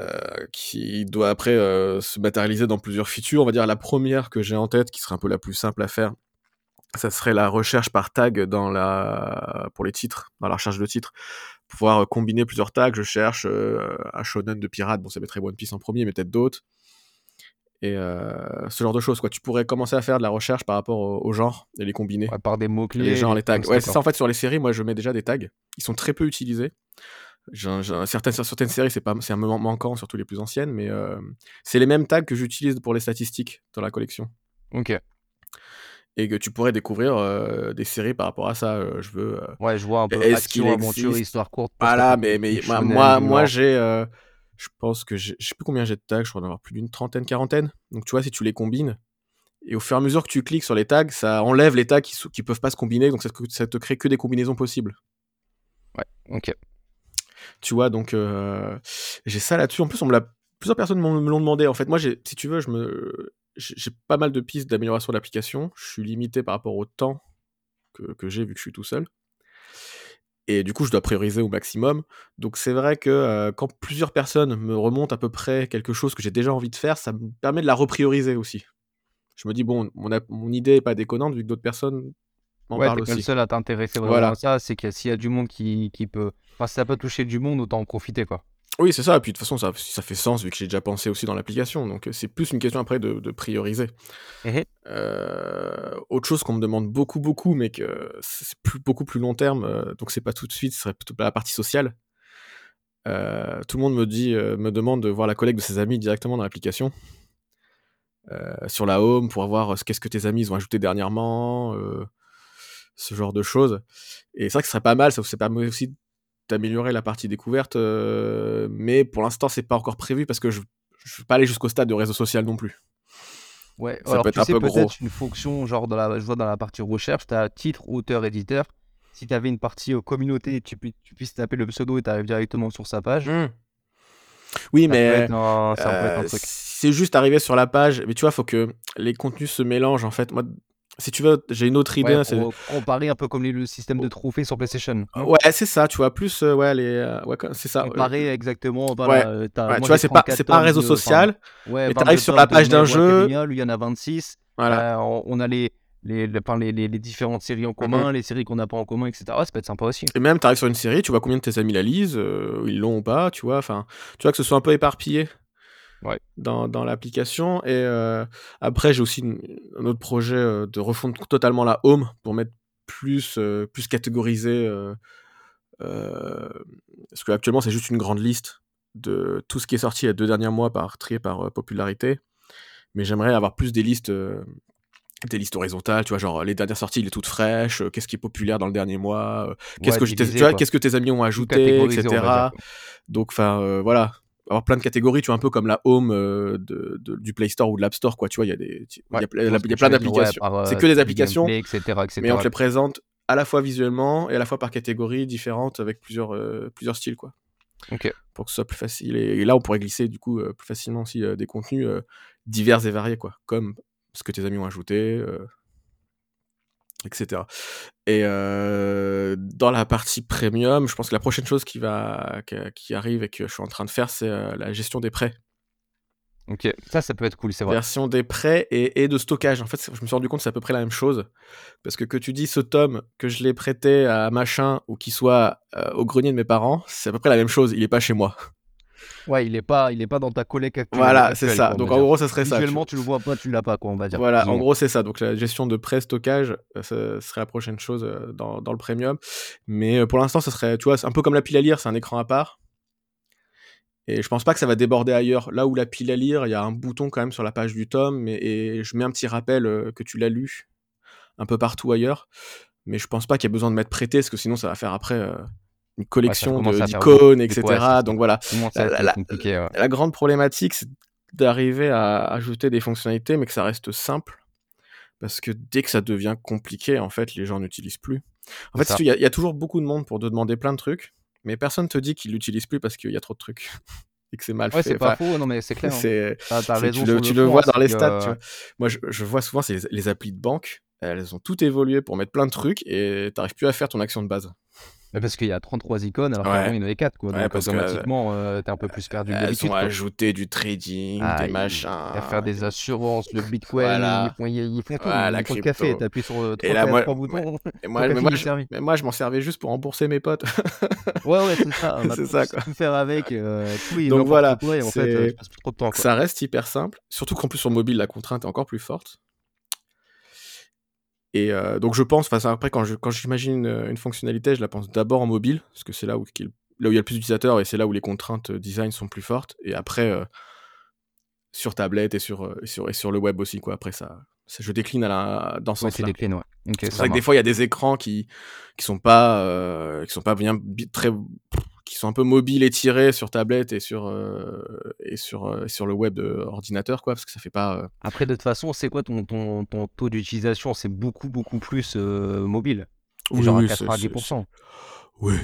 euh, qui doit après euh, se matérialiser dans plusieurs features. On va dire la première que j'ai en tête, qui serait un peu la plus simple à faire, ça serait la recherche par tag dans la pour les titres, dans la recherche de titres, pouvoir euh, combiner plusieurs tags. Je cherche euh, un shonen de pirate, bon ça mettrait One Piece en premier, mais peut-être d'autres. Et euh, ce genre de choses, quoi. Tu pourrais commencer à faire de la recherche par rapport au, au genre et les combiner. Ouais, par des mots-clés. les genres, les tags. Ouais, c'est ça. en fait sur les séries. Moi, je mets déjà des tags. Ils sont très peu utilisés. Certaines, sur certaines séries, c'est pas, c'est un moment manquant, surtout les plus anciennes, mais euh, c'est les mêmes tags que j'utilise pour les statistiques dans la collection. Ok. Et que tu pourrais découvrir euh, des séries par rapport à ça. euh, je veux. euh, Ouais, je vois un peu Est-ce qu'il aventure, histoire courte, Voilà, mais, mais post-apocalyptique, moi, moi, j'ai. je pense que je sais plus combien j'ai de tags, je crois en avoir plus d'une trentaine, quarantaine. Donc tu vois, si tu les combines, et au fur et à mesure que tu cliques sur les tags, ça enlève les tags qui, qui peuvent pas se combiner, donc ça, ça te crée que des combinaisons possibles. Ok. Tu vois, donc j'ai ça là-dessus. En plus, on me l'a, plusieurs personnes me l'ont demandé. En fait, moi, si tu veux, je me, j'ai pas mal de pistes d'amélioration de l'application. Je suis limité par rapport au temps que, que j'ai vu que je suis tout seul. Et du coup, je dois prioriser au maximum. Donc, c'est vrai que euh, quand plusieurs personnes me remontent à peu près quelque chose que j'ai déjà envie de faire, ça me permet de la reprioriser aussi. Je me dis, bon, mon, idée est pas déconnante vu que d'autres personnes m'en Ouais, parlent pas le aussi. seul à t'intéresser vraiment Voilà. à ça, c'est que s'il y a du monde qui, qui peut... Enfin, si ça peut toucher du monde, autant en profiter, quoi. Oui, c'est ça. Et puis de toute façon, ça, ça fait sens vu que j'ai déjà pensé aussi dans l'application. Donc euh, c'est plus une question après de, de prioriser. Mhm. Euh, autre chose qu'on me demande beaucoup, beaucoup, mais que c'est plus, beaucoup plus long terme, euh, donc c'est pas tout de suite, ce serait plutôt la partie sociale. Euh, tout le monde me dit, me demande de voir la collègue de ses amis directement dans l'application. Sur la home pour voir ce qu'est-ce que tes amis ils ont ajouté dernièrement, ce genre de choses. Et c'est vrai que ce serait pas mal, ça ça permet aussi d'améliorer la partie découverte, euh, mais pour l'instant c'est pas encore prévu parce que je je veux pas aller jusqu'au stade de réseau social non plus. Ouais, Ça alors peut être tu un sais peu gros. une fonction, genre dans la, je vois dans la partie recherche, tu as titre, auteur, éditeur. Si tu avais une partie euh, communauté, tu, pu- tu puisses taper le pseudo et tu arrives directement sur sa page. Oui, Ça peut mais euh, c'est juste arriver sur la page, mais tu vois, faut que les contenus se mélangent en fait. Moi, si tu veux, j'ai une autre idée. Ouais, c'est- comparer un peu comme les- le système de trophées sur PlayStation. non Ouais, c'est ça, tu vois, plus, euh, ouais, les, euh, ouais, c'est ça. Comparer exactement, Ouais, euh, t'as- ouais, moi, tu vois, c'est pas, 34 c'est pas un réseau de- social, ouais, mais 22 t'arrives sur la page d'un jeu. Lui, il y en a 26. Voilà. Euh, on, on a les, les, les, les, les- différentes séries en commun, les séries qu'on n'a pas en commun, etc. Ouais, ça peut être sympa aussi. Et même, t'arrives sur une série, tu vois combien de tes amis la lisent, euh, ils l'ont ou pas, tu vois, enfin, tu vois que ce soit un peu éparpillé Ouais. dans, dans l'application. Et euh, après, j'ai aussi une- un autre projet euh, de refondre totalement la home pour mettre plus, euh, plus catégorisé. euh, euh, parce que actuellement, c'est juste une grande liste de tout ce qui est sorti les deux derniers mois par trié par euh, popularité. Mais j'aimerais avoir plus des listes. euh, des listes horizontales, tu vois, genre les dernières sorties, il est toutes fraîches, euh, qu'est-ce qui est populaire dans le dernier mois, euh, qu'est-ce Ouais, que, je- divisé, tu vois, quoi. qu'est-ce que tes amis ont ajouté, etc. Donc, enfin, euh, voilà, avoir plein de catégories, tu vois, un peu comme la home euh, de, de- du Play Store ou de l'App Store, quoi, tu vois, il y a, des, il y a Ouais, y a plein ouais, d'applications. euh, c'est que des applications, gameplay, etc., etc. mais on te les présente à la fois visuellement et à la fois par catégorie différente avec plusieurs, euh, plusieurs styles, quoi, Ok. pour que ce soit plus facile. Et, et là, on pourrait glisser, du coup, euh, plus facilement aussi des contenus divers et variés, quoi, comme ce que tes amis ont ajouté, etc. Et euh, dans la partie premium, je pense que la prochaine chose qui, va, qui, arrive et que je suis en train de faire, c'est euh, la gestion des prêts. Ok, ça, ça peut être cool, c'est vrai. Version des prêts et, et de stockage. En fait, je me suis rendu compte que c'est à peu près la même chose. Parce que que tu dis ce tome que je l'ai prêté à machin ou qu'il soit euh, au grenier de mes parents, c'est à peu près la même chose. Il est pas chez moi. Ouais, il est pas, il est pas dans ta collègue actuelle. Voilà, c'est ça. quoi, Donc en gros, ça serait ça. tu Visuellement, tu le vois pas, tu l'as pas, quoi, on va dire. Voilà, en gros, c'est ça. Donc, la gestion de pré-stockage, euh, ce serait la prochaine chose euh, dans, dans le premium. Mais euh, pour l'instant, ce serait, tu vois, un peu comme la pile à lire, c'est un écran à part. Et je pense pas que ça va déborder ailleurs. Là où la pile à lire, il y a un bouton quand même sur la page du tome, et je mets un petit rappel que tu l'as lu un peu partout ailleurs. Mais je pense pas qu'il y a besoin de mettre prêté, parce que sinon, ça va faire après euh, une collection d'icônes, etc. Ouais. Donc voilà. La- ouais. Grande problématique, c'est d'arriver à ajouter des fonctionnalités, mais que ça reste simple. Parce que dès que ça devient compliqué, en fait, les gens n'utilisent plus. En fait, il y, a- il y a toujours beaucoup de monde pour te demander plein de trucs, mais personne te dit qu'ils l'utilisent plus parce qu'il y a trop de trucs. Et que c'est mal Ouais, fait. c'est pas Enfin, faux, non, mais c'est clair. hein. raison. tu le, tu le fond, vois hein, dans les que, stats. euh, tu vois. Moi, je, je vois souvent, c'est les, les applis de banque. Elles ont tout évolué pour mettre plein de trucs et t'arrives plus à faire ton action de base. Mais Parce qu'il y a 33 icônes, alors Ouais. qu'avant il y en avait 4. Quoi, Ouais, donc parce automatiquement, euh, t'es un peu plus perdu Elles d'habitude. ont quoi. ajouté du trading, Ah, des machins. À faire des assurances, le bitcoin, Voilà. ils, font, ils, ils font tout. Voilà, ils font le café, t'appuies sur euh, Et trois, là, moi- boutons. Et moi, mais je, servi. mais moi, je m'en servais juste pour rembourser mes potes. Ouais, ouais, c'est ça. C'est tout- ça, quoi. tout faire avec. euh, tout Donc voilà, quoi, et en fait, euh, je passe plus trop de temps. Quoi. Ça reste hyper simple. Surtout qu'en plus, sur mobile, la contrainte est encore plus forte. Et euh, donc, je pense, enfin, ça, après, quand je- quand j'imagine une, une fonctionnalité, je la pense d'abord en mobile, parce que c'est là où, qu'il- là où il y a le plus d'utilisateurs et c'est là où les contraintes euh, design sont plus fortes. Et après, euh, sur tablette et sur, euh, et sur, et sur le web aussi, quoi. Après, ça, Je décline à la, dans ce Ouais, sens-là. déclines, ouais. OK, C'est ça vrai que des fois, il y a des écrans qui qui sont pas, heu, qui sont pas bien bi très qui sont un peu mobiles, étirés sur tablette et sur, et heu, sur le web, heu, ordinateur, quoi, parce que ça fait pas, Après, de toute façon, c'est quoi ton ton ton taux d'utilisation? C'est beaucoup, beaucoup plus, mobile? Oui, genre à oui, c'est c'est 90 c'est %? oui.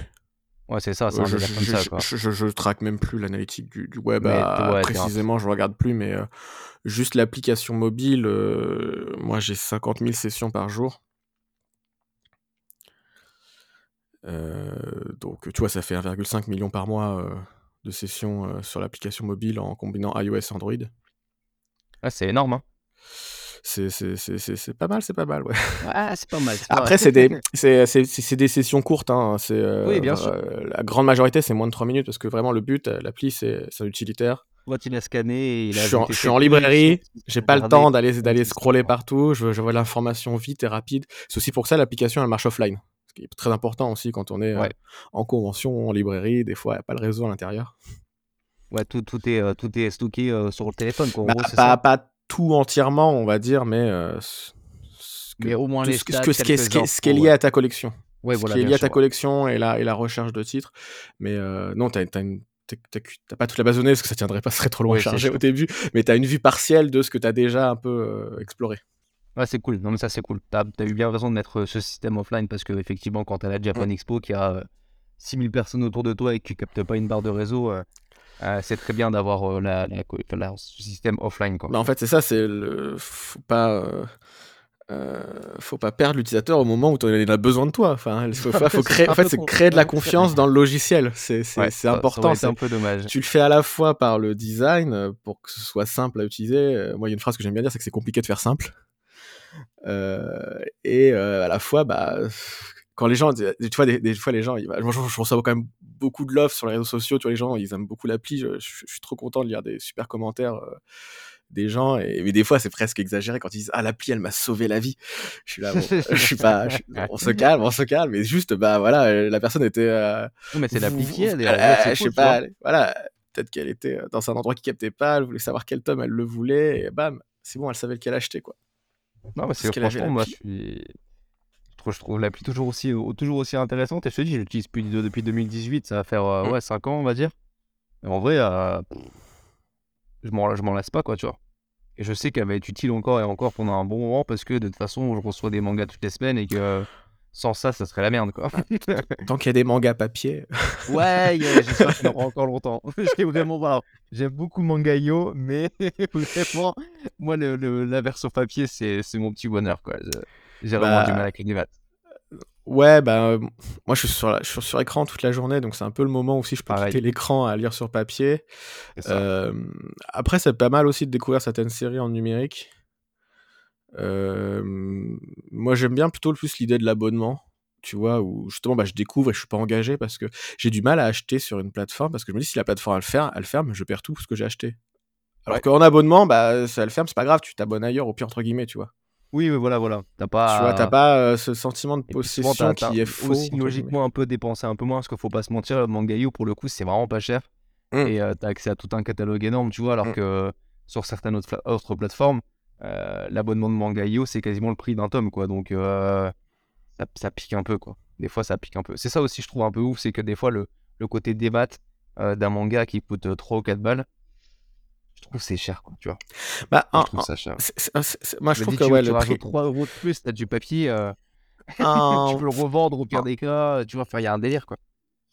Ouais, c'est ça, c'est je je comme je ça, je quoi. je je je traque même plus l'analytique du du web à ouais, précisément, je regarde plus, mais juste l'application mobile, moi j'ai 50 000 sessions par jour. Donc tu vois, ça fait 1,5 million par mois, heu, de sessions, heu, sur l'application mobile en combinant iOS et Android. Ah, c'est énorme, hein? C'est pas mal, c'est pas mal, ouais. Ouais, c'est pas mal, c'est pas Après, c'est des sessions courtes, hein, Oui, bien sûr. la grande majorité, c'est moins de 3 minutes parce que vraiment le but, l'appli, c'est utilitaire. L'as scanné, il Je a suis en je suis en librairie, j'ai pas le temps d'aller scroller partout, je veux je veux l'information vite et rapide. C'est aussi pour ça l'application, elle marche offline. Qui est très important aussi quand on est, Ouais. en convention, en librairie, des fois, il y a pas le réseau à l'intérieur. Ouais, tout tout est, heu, tout est stocké, heu, sur le téléphone, quoi, en Bah, gros, pas ça? pas tout entièrement, on va dire, mais ce ce que Mais au moins tout les ce que ce stats, que ce qui est ce ce qui lié ouais. à ta collection. Ouais, Ce voilà, qui est lié à ta ouais. collection et la et la recherche de titres, mais heu, non, tu as tu as une tu es tu as pas toute la base de données parce que ça tiendrait pas, ce serait trop Oui, c'est charger au début, mais tu as une vue partielle de ce que tu as déjà un peu, exploré. Ouais, c'est cool. Non, mais ça, c'est cool. Tu as as eu bien raison de mettre, heu, ce système offline parce qu'effectivement, quand tu à la. Japan Expo, qu'il y a, heu, 6 000 personnes autour de toi et que tu captes pas une barre de réseau, heu, c'est très bien d'avoir, la la la ce système offline, quoi. Bah, en fait, c'est ça, c'est le faut pas, faut pas perdre l'utilisateur au moment où il a besoin de toi. Enfin, il faut créer en fait, c'est créer de la confiance dans le logiciel. C'est Ouais, important, c'est un peu dommage. tu le fais à la fois par le design, pour que ce soit simple à utiliser, moi, il y a une phrase que j'aime bien dire, c'est que c'est compliqué de faire simple. Heu et heu, à la fois, bah, quand les gens tu vois, des des fois, les gens, ils moi, je je reçois quand même beaucoup de love sur les réseaux sociaux, tu vois, les gens, ils aiment beaucoup l'appli, je je je suis trop content de lire des super commentaires, heu, des gens et mais des fois, c'est presque exagéré quand ils disent: «Ah l'appli, elle m'a sauvé la vie». Je suis là: «Bon, je suis pas je on se calme, on se calme» et juste, bah, voilà, la personne était, Non, mais c'est l'appli qui elle je sais cool, pas, elle voilà, peut-être qu'elle était, dans un endroit qui captait pas, elle voulait savoir quel tome elle le voulait et bam, c'est bon, elle savait lequel acheter, quoi. Non, mais c'est franchement, moi, je suis je trouve l'appli toujours aussi, toujours aussi intéressante et je te dis, je l'utilise depuis de depuis 2018, ça va faire, heu, Mmh. ouais, 5 ans, on va dire et en vrai, m'en je m'en lasse pas, quoi, tu vois? Et je sais qu'elle va être utile encore et encore pendant un bon moment parce que de toute façon, je reçois des mangas toutes les semaines et que sans ça, ça serait la merde, quoi. Ah, tant qu'il y a des mangas papier. Ouais, yeah, j'espère qu'il y en aura encore longtemps. Vraiment j'aime beaucoup Mangayo, mais vraiment, moi, le le la version papier, c'est mon petit bonheur, quoi. Je j'ai vraiment du mal Bah, avec les maths. ouais, bah, hem, moi je suis sur la je suis sur écran toute la journée, donc c'est un peu le moment où si je peux Pareil, quitter l'écran à lire sur papier. ça. Hem, après c'est pas mal aussi de découvrir certaines séries en numérique. Moi j'aime bien plutôt le plus l'idée de l'abonnement, tu vois? Où justement, bah, je découvre et je suis pas engagé parce que j'ai du mal à acheter sur une plateforme parce que je me dis: «Si la plateforme elle ferme elle ferme, je perds tout ce que j'ai acheté». Alors Ouais. qu'en abonnement, bah, si elle ferme, c'est pas grave, tu t'abonnes ailleurs au pire entre guillemets, tu vois? Oui, voilà, voilà. Tu Tu vois? Tu as pas pas, heu, ce sentiment de souvent, possession qui est aussi «faux» guillemets. logiquement un peu dépensé un peu moins parce qu'il faut pas se mentir, Mangayo, pour le coup, c'est vraiment pas cher Mmh, et heu, tu as accès à tout un catalogue énorme, tu vois? Alors mmh. que sur certaines autres plateformes, l'abonnement de Mangayo, c'est quasiment le prix d'un tome, quoi, donc heu Ça ça pique un peu, quoi. Des fois, ça pique un peu. C'est ça aussi, je trouve un peu ouf, c'est que des fois, le le côté démat, heu, d'un manga qui coûte, heu, 3 ou 4 balles, je trouve c'est cher, quoi, tu vois? Bah, Moi, je trouve ça cher. c'est ah, c'est c'est moi je trouve que tu ouais, tu le rajoutes prix 3 euros de plus, tu as du papier, heu, tu peux le revendre au pire des cas, tu vois? Enfin, il y a un délire, quoi.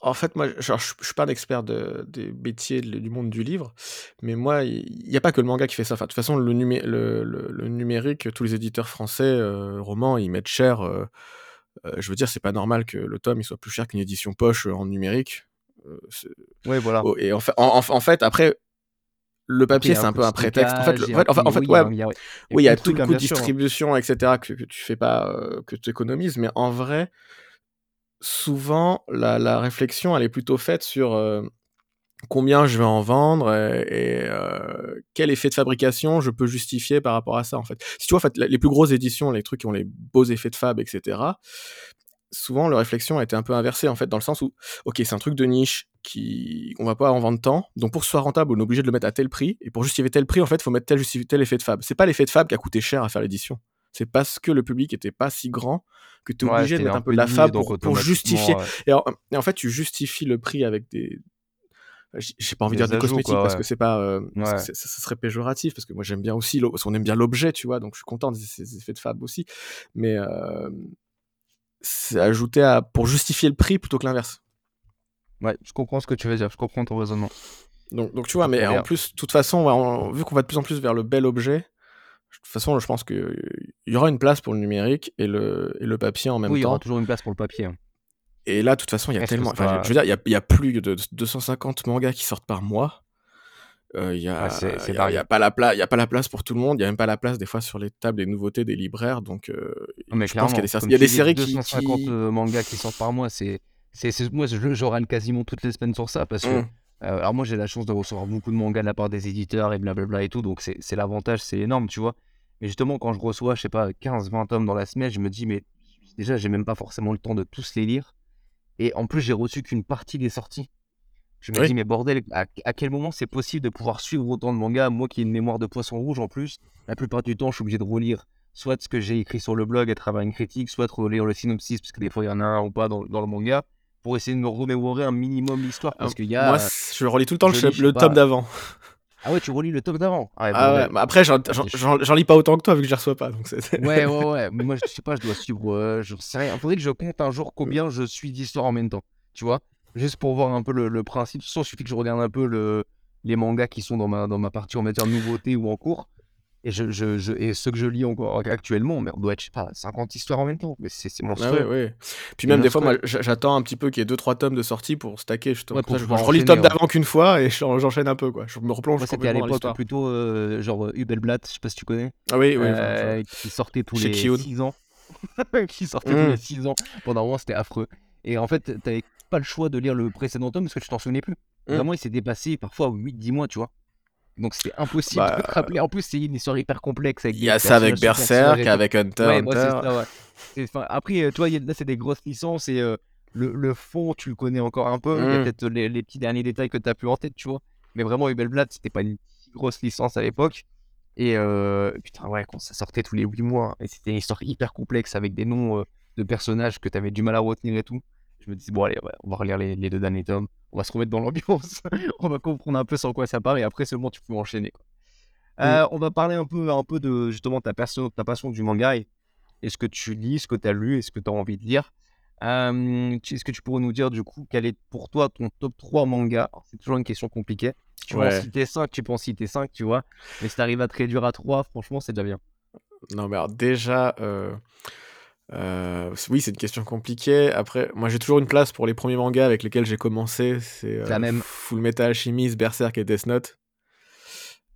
En fait, moi, genre, je je suis pas un expert de des métiers de du monde du livre, mais moi, il y a pas que le manga qui fait ça. Enfin, de toute façon, le numé le le le numérique, tous les éditeurs français, heu, romans, ils mettent cher, heu heu, je veux dire, c'est pas normal que le tome, il soit plus cher qu'une édition poche, en numérique, Ouais, voilà. oh et en fait en en en fait, après, le papier, c'est un peu un prétexte. En fait, le en fait en oui, il y ouais a il y Oui, il y plein a de tout le coût de sûr, hein. distribution et cetera que que tu fais pas, que tu économises, mais en vrai, souvent la réflexion, elle est plutôt faite sur, heu, combien je vais en vendre et heu, quel effet de fabrication je peux justifier par rapport à ça, en fait. Si tu vois, en fait, les plus grosses éditions, les trucs qui ont les beaux effets de fab et cetera, souvent leur réflexion a été un peu inversée, en fait, dans le sens où, OK, c'est un truc de niche, qui on va pas en vendre tant. Donc pour que ce soit rentable, on est obligé de le mettre à tel prix. Et pour justifier tel prix, en fait, faut mettre tel, tel effet de fab. C'est pas l'effet de fab qui a coûté cher à faire l'édition. C'est parce que le public était pas si grand que tu es obligé de mettre un, peu de la fab pour, justifier. Et, en, fait, tu justifies le prix avec des. J'ai pas envie de dire des cosmétiques parce que c'est pas. Euh, ça serait péjoratif parce que moi j'aime bien aussi. Parce qu'on aime bien l'objet, tu vois. Donc je suis content de ces effets de fab aussi. Mais euh, c'est ajouté à, pour justifier le prix plutôt que l'inverse. Ouais, je comprends ce que tu veux dire, je comprends ton raisonnement. Donc, donc tu vois, mais en plus, de toute façon, vu qu'on va de plus en plus vers le bel objet, de toute façon, je pense qu'il y aura une place pour le numérique et le, et le papier en même temps. Oui, il y aura toujours une place pour le papier. Hein. Et là, de toute façon, il y a tellement. Je veux dire, il y a, y a, plus de 250 mangas qui sortent par mois. Euh, il n'y a, y a, pas la place, il y a pas la place pour tout le monde. Il y a même pas la place des fois sur les tables des nouveautés des libraires. Donc, euh, mais je pense qu'il y a des, y a des séries 250 qui, euh, mangas qui sortent par mois. C'est, c'est, moi, je, râle quasiment toutes les semaines sur ça parce que. Mmh. alors moi, j'ai la chance de recevoir beaucoup de mangas de la part des éditeurs et blablabla et tout, donc c'est, l'avantage, c'est énorme, tu vois. Mais justement, quand je reçois, je sais pas, 15-20 tomes dans la semaine, je me dis, mais déjà, j'ai même pas forcément le temps de tous les lire. Et en plus, j'ai reçu qu'une partie des sorties. Je me dis, mais bordel, à, quel moment c'est possible de pouvoir suivre autant de mangas? Moi qui ai une mémoire de poisson rouge en plus, la plupart du temps, je suis obligé de relire soit ce que j'ai écrit sur le blog à travers une critique, soit de relire le synopsis, parce que des fois il y en a un ou pas dans, le manga, pour essayer de me remémorer un minimum l'histoire. Parce qu'il y a. Moi, je relis tout le temps le, tome d'avant. Ah ouais, tu relis le tome d'avant. Ah, ouais, ah après, j'en lis pas autant que toi vu que je reçois pas. Donc ouais, ouais, ouais. Mais moi, je sais pas, je dois suivre. Euh, je sais rien. Il faudrait que je compte un jour combien je suis d'histoire en même temps. Tu vois? Juste pour voir un peu le, principe. De toute façon, il suffit que je regarde un peu le, les mangas qui sont dans ma, dans ma partie, on va dire, nouveauté ou en cours. Et, je, je, et ceux que je lis actuellement, mais on doit être, je sais pas, 50 histoires en même temps. Mais c'est ah monstrueux. ouais, Puis même des fois, moi, j'attends un petit peu qu'il y ait 2-3 tomes de sortie pour stacker. Je, je, relis le tome d'avant qu'une fois et j'enchaîne un peu. Quoi. Je me replonge. Moi, c'était à l'époque plutôt euh, genre Hubelblatt, je sais pas si tu connais. Ah oui, oui. Euh, qui sortait tous les 6 ans. qui sortait tous les 6 ans. Pendant un moment, c'était affreux. Et en fait, t'avais pas le choix de lire le précédent tome parce que tu t'en souvenais plus. Mmh. Vraiment, il s'est dépassé parfois 8-10 mois, tu vois. Donc c'était impossible de te bah, rappeler. En plus, c'est une histoire hyper complexe. Il y a ça avec Berserk, avec Hunter. Ouais, ça, après, tu vois, là, c'est des grosses licences et euh, le, le, fond, tu le connais encore un peu. Il y a mmh. peut-être les, petits derniers détails que tu as plus en tête, tu vois. Mais vraiment, Hubelblatt, c'était pas une grosse licence à l'époque. Et euh, putain, ouais, quand ça sortait tous les 8 mois, et c'était une histoire hyper complexe avec des noms euh, de personnages que tu avais du mal à retenir et tout je me dis, bon, allez, on va relire les, deux derniers tomes, on va se remettre dans l'ambiance, on va comprendre un peu sans quoi ça part, et après seulement tu peux enchaîner. Quoi. Euh, on va parler un peu, un peu de justement ta, passion, ta passion du manga et, ce que tu lis, ce que tu as lu et ce que tu as envie de lire. Est-ce que tu pourrais nous dire du coup quel est pour toi ton top 3 manga C'est toujours une question compliquée. Tu peux en citer 5, tu peux en citer 5, tu vois. Mais si tu arrives à te réduire à 3, franchement, c'est déjà bien. Non, mais alors déjà, euh, euh, oui, c'est une question compliquée. Après, moi j'ai toujours une place pour les premiers mangas avec lesquels j'ai commencé. C'est euh, même. Full Metal Alchemist, Berserk et Death Note.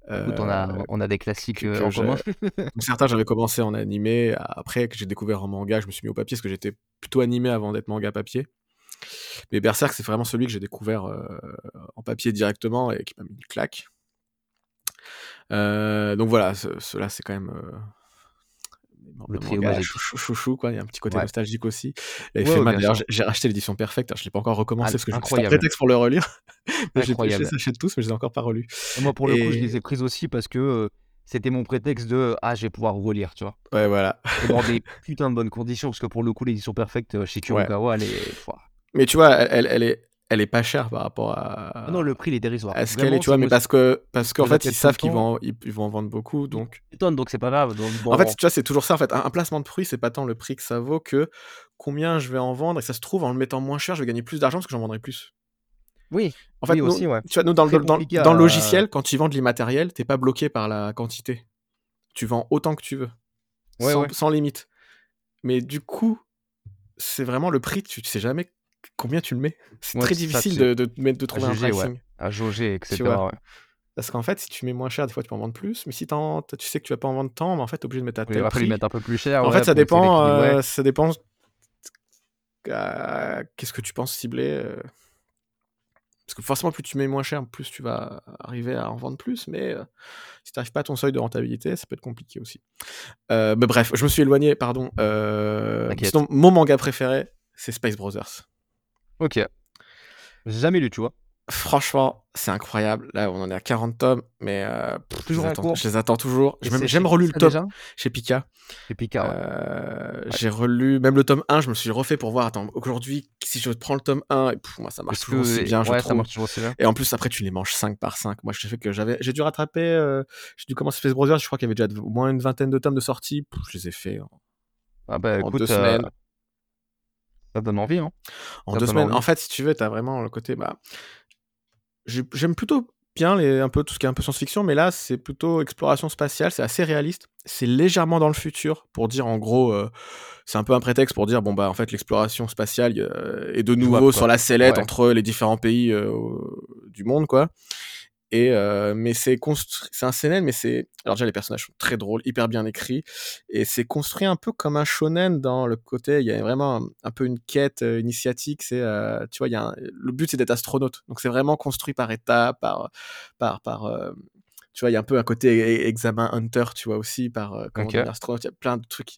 Écoute, on, a, euh, on a des classiques en commun. certains, j'avais commencé en animé. Après, que j'ai découvert en manga, je me suis mis au papier parce que j'étais plutôt animé avant d'être manga papier. Mais Berserk, c'est vraiment celui que j'ai découvert en papier directement et qui m'a mis une claque. donc voilà, cela c'est quand même le trio chouchou, quoi. Il y a un petit côté nostalgique aussi. Et fait D'ailleurs, j'ai racheté l'édition parfaite. Je l'ai pas encore recommencé parce que c'est un prétexte pour le relire. j'ai ça tous, mais je l'ai encore pas relu. moi, pour le coup, je les ai prises aussi parce que euh, c'était mon prétexte de ah, je vais pouvoir relire, tu vois. Ouais, voilà. Et dans des putains de bonnes conditions parce que pour le coup, l'édition parfaite euh, chez Kurokawa, elle est. Mais tu vois, elle, elle, est, elle est pas chère par rapport à. Ah non, le prix il est dérisoire. Est-ce qu'elle est, tu vois, mais parce que parce qu'en fait ils savent qu'ils vont ils, vont en vendre beaucoup, donc. donc c'est pas grave. En fait, tu vois, c'est toujours ça. En fait, un, placement de prix, c'est pas tant le prix que ça vaut que combien je vais en vendre. Et ça se trouve, en le mettant moins cher, je vais gagner plus d'argent parce que j'en vendrai plus. Oui. En fait, aussi, ouais. tu vois, nous dans, le, dans, le logiciel, quand tu vends de l'immatériel, t'es pas bloqué par la quantité. Tu vends autant que tu veux, sans, sans limite. Mais du coup, c'est vraiment le prix. Tu sais jamais combien tu le mets? C'est très difficile de, de, de, trouver un pricing. À jauger, etc. Parce qu'en fait, si tu mets moins cher, des fois tu peux en vendre plus. Mais si tu sais que tu vas pas en vendre tant, mais en fait, tu es obligé de mettre à tel prix. Mettre un peu plus cher. En fait, ça dépend. Euh, ça dépend. Qu'est-ce que tu penses cibler euh. Parce que forcément, plus tu mets moins cher, plus tu vas arriver à en vendre plus. Mais euh, si tu n'arrives pas à ton seuil de rentabilité, ça peut être compliqué aussi. mais bref, je me suis éloigné, pardon. mon manga préféré, c'est Space Brothers. Ok. J'ai jamais lu, tu vois? Franchement, c'est incroyable. Là, on en est à 40 tomes, mais je Toujours les en attends cours? je les attends toujours. Et J'ai même c'est j'ai chez même qui relu le ça tome déjà? chez Pika. Chez Pika, ouais. Heu, Ouais. j'ai relu même le tome 1, je me suis refait pour voir, attends, aujourd'hui, si je prends le tome 1 et moi ça marche toujours aussi bien, je ouais, ça trouve marche toujours aussi bien? et en plus, après, tu les manges 5 par 5. Moi, je sais que j'avais j'ai dû rattraper, heu, j'ai dû commencer Space Brothers, je crois qu'il y avait déjà au moins une vingtaine de tomes de sortie. Je les ai faits en Ah bah, en 2 écoute, semaines. Ça donne envie, hein. En Ça 2 donne semaines. envie. En fait, si tu veux, tu as vraiment le côté, bah j'ai j'aime plutôt bien les un peu tout ce qui est un peu science-fiction, mais là, c'est plutôt exploration spatiale, c'est assez réaliste. C'est légèrement dans le futur pour dire, en gros, heu, c'est un peu un prétexte pour dire, bon, bah, en fait, l'exploration spatiale, heu, est de nouveau sur la sellette Ouais. entre les différents pays, heu, du monde, quoi et heu, mais c'est construit c'est un seinen, mais c'est alors déjà, les personnages sont très drôles, hyper bien écrits et c'est construit un peu comme un shonen dans le côté il y a vraiment un un peu une quête, heu, initiatique. C'est, heu, tu vois, il y a un le but, c'est d'être astronaute, donc c'est vraiment construit par étapes, par, par par, hem, tu vois, il y a un peu un côté examen Hunter, tu vois, aussi, par, heu, comment OK. devenir astronaute. Il y a plein de trucs,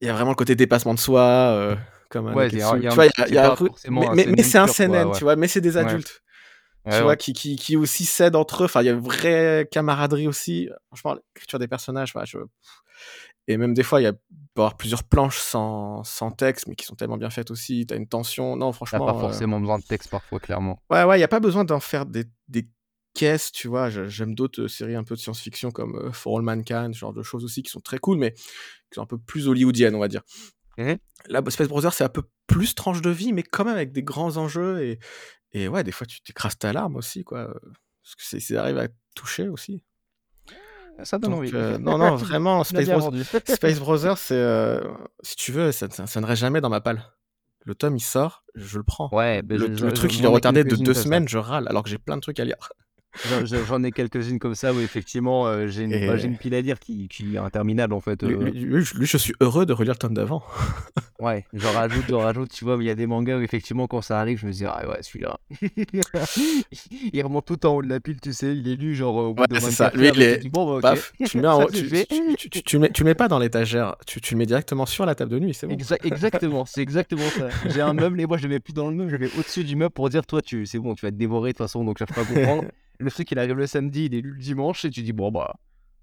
il y a vraiment le côté dépassement de soi, comme un Ouais, il y a a Tu vois, il y a y a mais c'est un ouais. tu vois? Mais c'est des adultes. Tu Ouais, vois? ouais. Qui qui qui aussi s'aident entre eux. Enfin, il y a une vraie camaraderie aussi. Franchement, l'écriture des personnages, voilà, je et même des fois, il y a peut y avoir plusieurs planches sans sans texte, mais qui sont tellement bien faites aussi. Tu as une tension. Non, Tu as pas franchement, heu forcément besoin de texte parfois, clairement. Ouais, ouais, il y a pas besoin d'en faire des des caisses, tu vois? J'aime d'autres, heu, séries un peu de science-fiction comme, heu, For All Mankind, ce genre de choses aussi qui sont très cool, mais qui sont un peu plus hollywoodiennes, on va dire. Mmh mh. Là, Space Brothers, c'est un peu plus tranche de vie, mais quand même avec des grands enjeux et et ouais, des fois, tu t'écrases ta larme aussi, quoi, parce que c'est ils arrivent à toucher aussi. Ça donne Donc envie. heu, non, non, vraiment, Space Bros. Space Brothers, c'est, si tu veux, ça ça ça sonnerait jamais dans ma palle. Le tome, il sort, je le prends. Ouais, beh, Le je le je truc, je il est retardé de quelques-unes 2 comme ça. semaines, je râle, alors que j'ai plein de trucs à lire. J'en je ai quelques-unes comme ça où effectivement, heu, j'ai une bah, une pile à lire qui qui est interminable, en fait, lui heu lui lui lui, je suis heureux de relire le tome d'avant. Ouais, j'en rajoute, j'en rajoute, tu vois? Mais il y a des mangas où effectivement, quand ça arrive, je me dis: «Ah ouais, celui-là». Il remonte tout en haut de la pile, tu sais? Il est lu genre, au bout Ouais, de ça. 24 Lui, il tu est te dis: «Bon, bah, tu mets en tu fait». tu tu tu tu le mets tu le mets pas dans l'étagère, tu tu le mets directement sur la table de nuit, c'est bon. Exa exactement, c'est exactement ça. J'ai un meuble et moi, je le mets plus dans le meuble, je le mets au-dessus du meuble pour dire: «Toi, tu c'est bon, tu vas te dévorer de toute façon, donc cherche pas à comprendre». Le truc, il arrive le samedi, il est lu le dimanche et tu dis: «Bon, bah,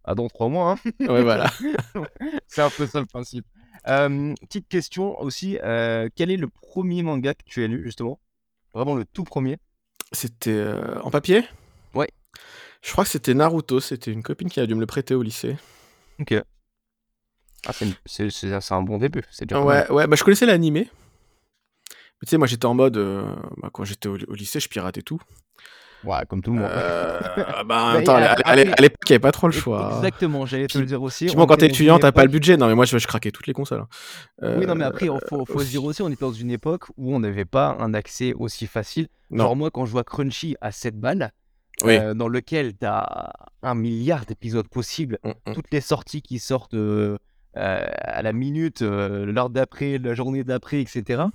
à dans 3 mois, hein». Ouais, voilà. C'est un peu ça le principe. Petite question aussi, heu, quel est le 1er manga que tu as lu justement? Vraiment le tout 1er? C'était, heu, en papier? Ouais. Je crois que c'était Naruto, c'était une copine qui a dû me le prêter au lycée. OK. Ah, c'est une un bon début, déjà. Ouais, ouais, bah, je connaissais l'animé. Mais tu sais, moi, j'étais en mode, heu, bah, quand j'étais au au lycée, je piratais tout. Ouais, comme tout le monde. Heu, bah, temps, à l'époque, il y avait pas trop le choix. exactement, j'allais te le dire aussi, quand tu es dans une étudiant, tu as pas le budget. Non, mais moi, je je craquais toutes les consoles, hein. Oui, non, mais après, il faut faut se dire aussi, on était dans une époque où on n'avait pas un accès aussi facile. Non. Genre moi, quand je vois Crunchy à 7 balles, Oui. heu, dans lequel tu as 1 000 000 d'épisodes possibles, Mmh mh. toutes les sorties qui sortent, heu, à la minute, heu, l'heure d'après, la journée d'après et cetera.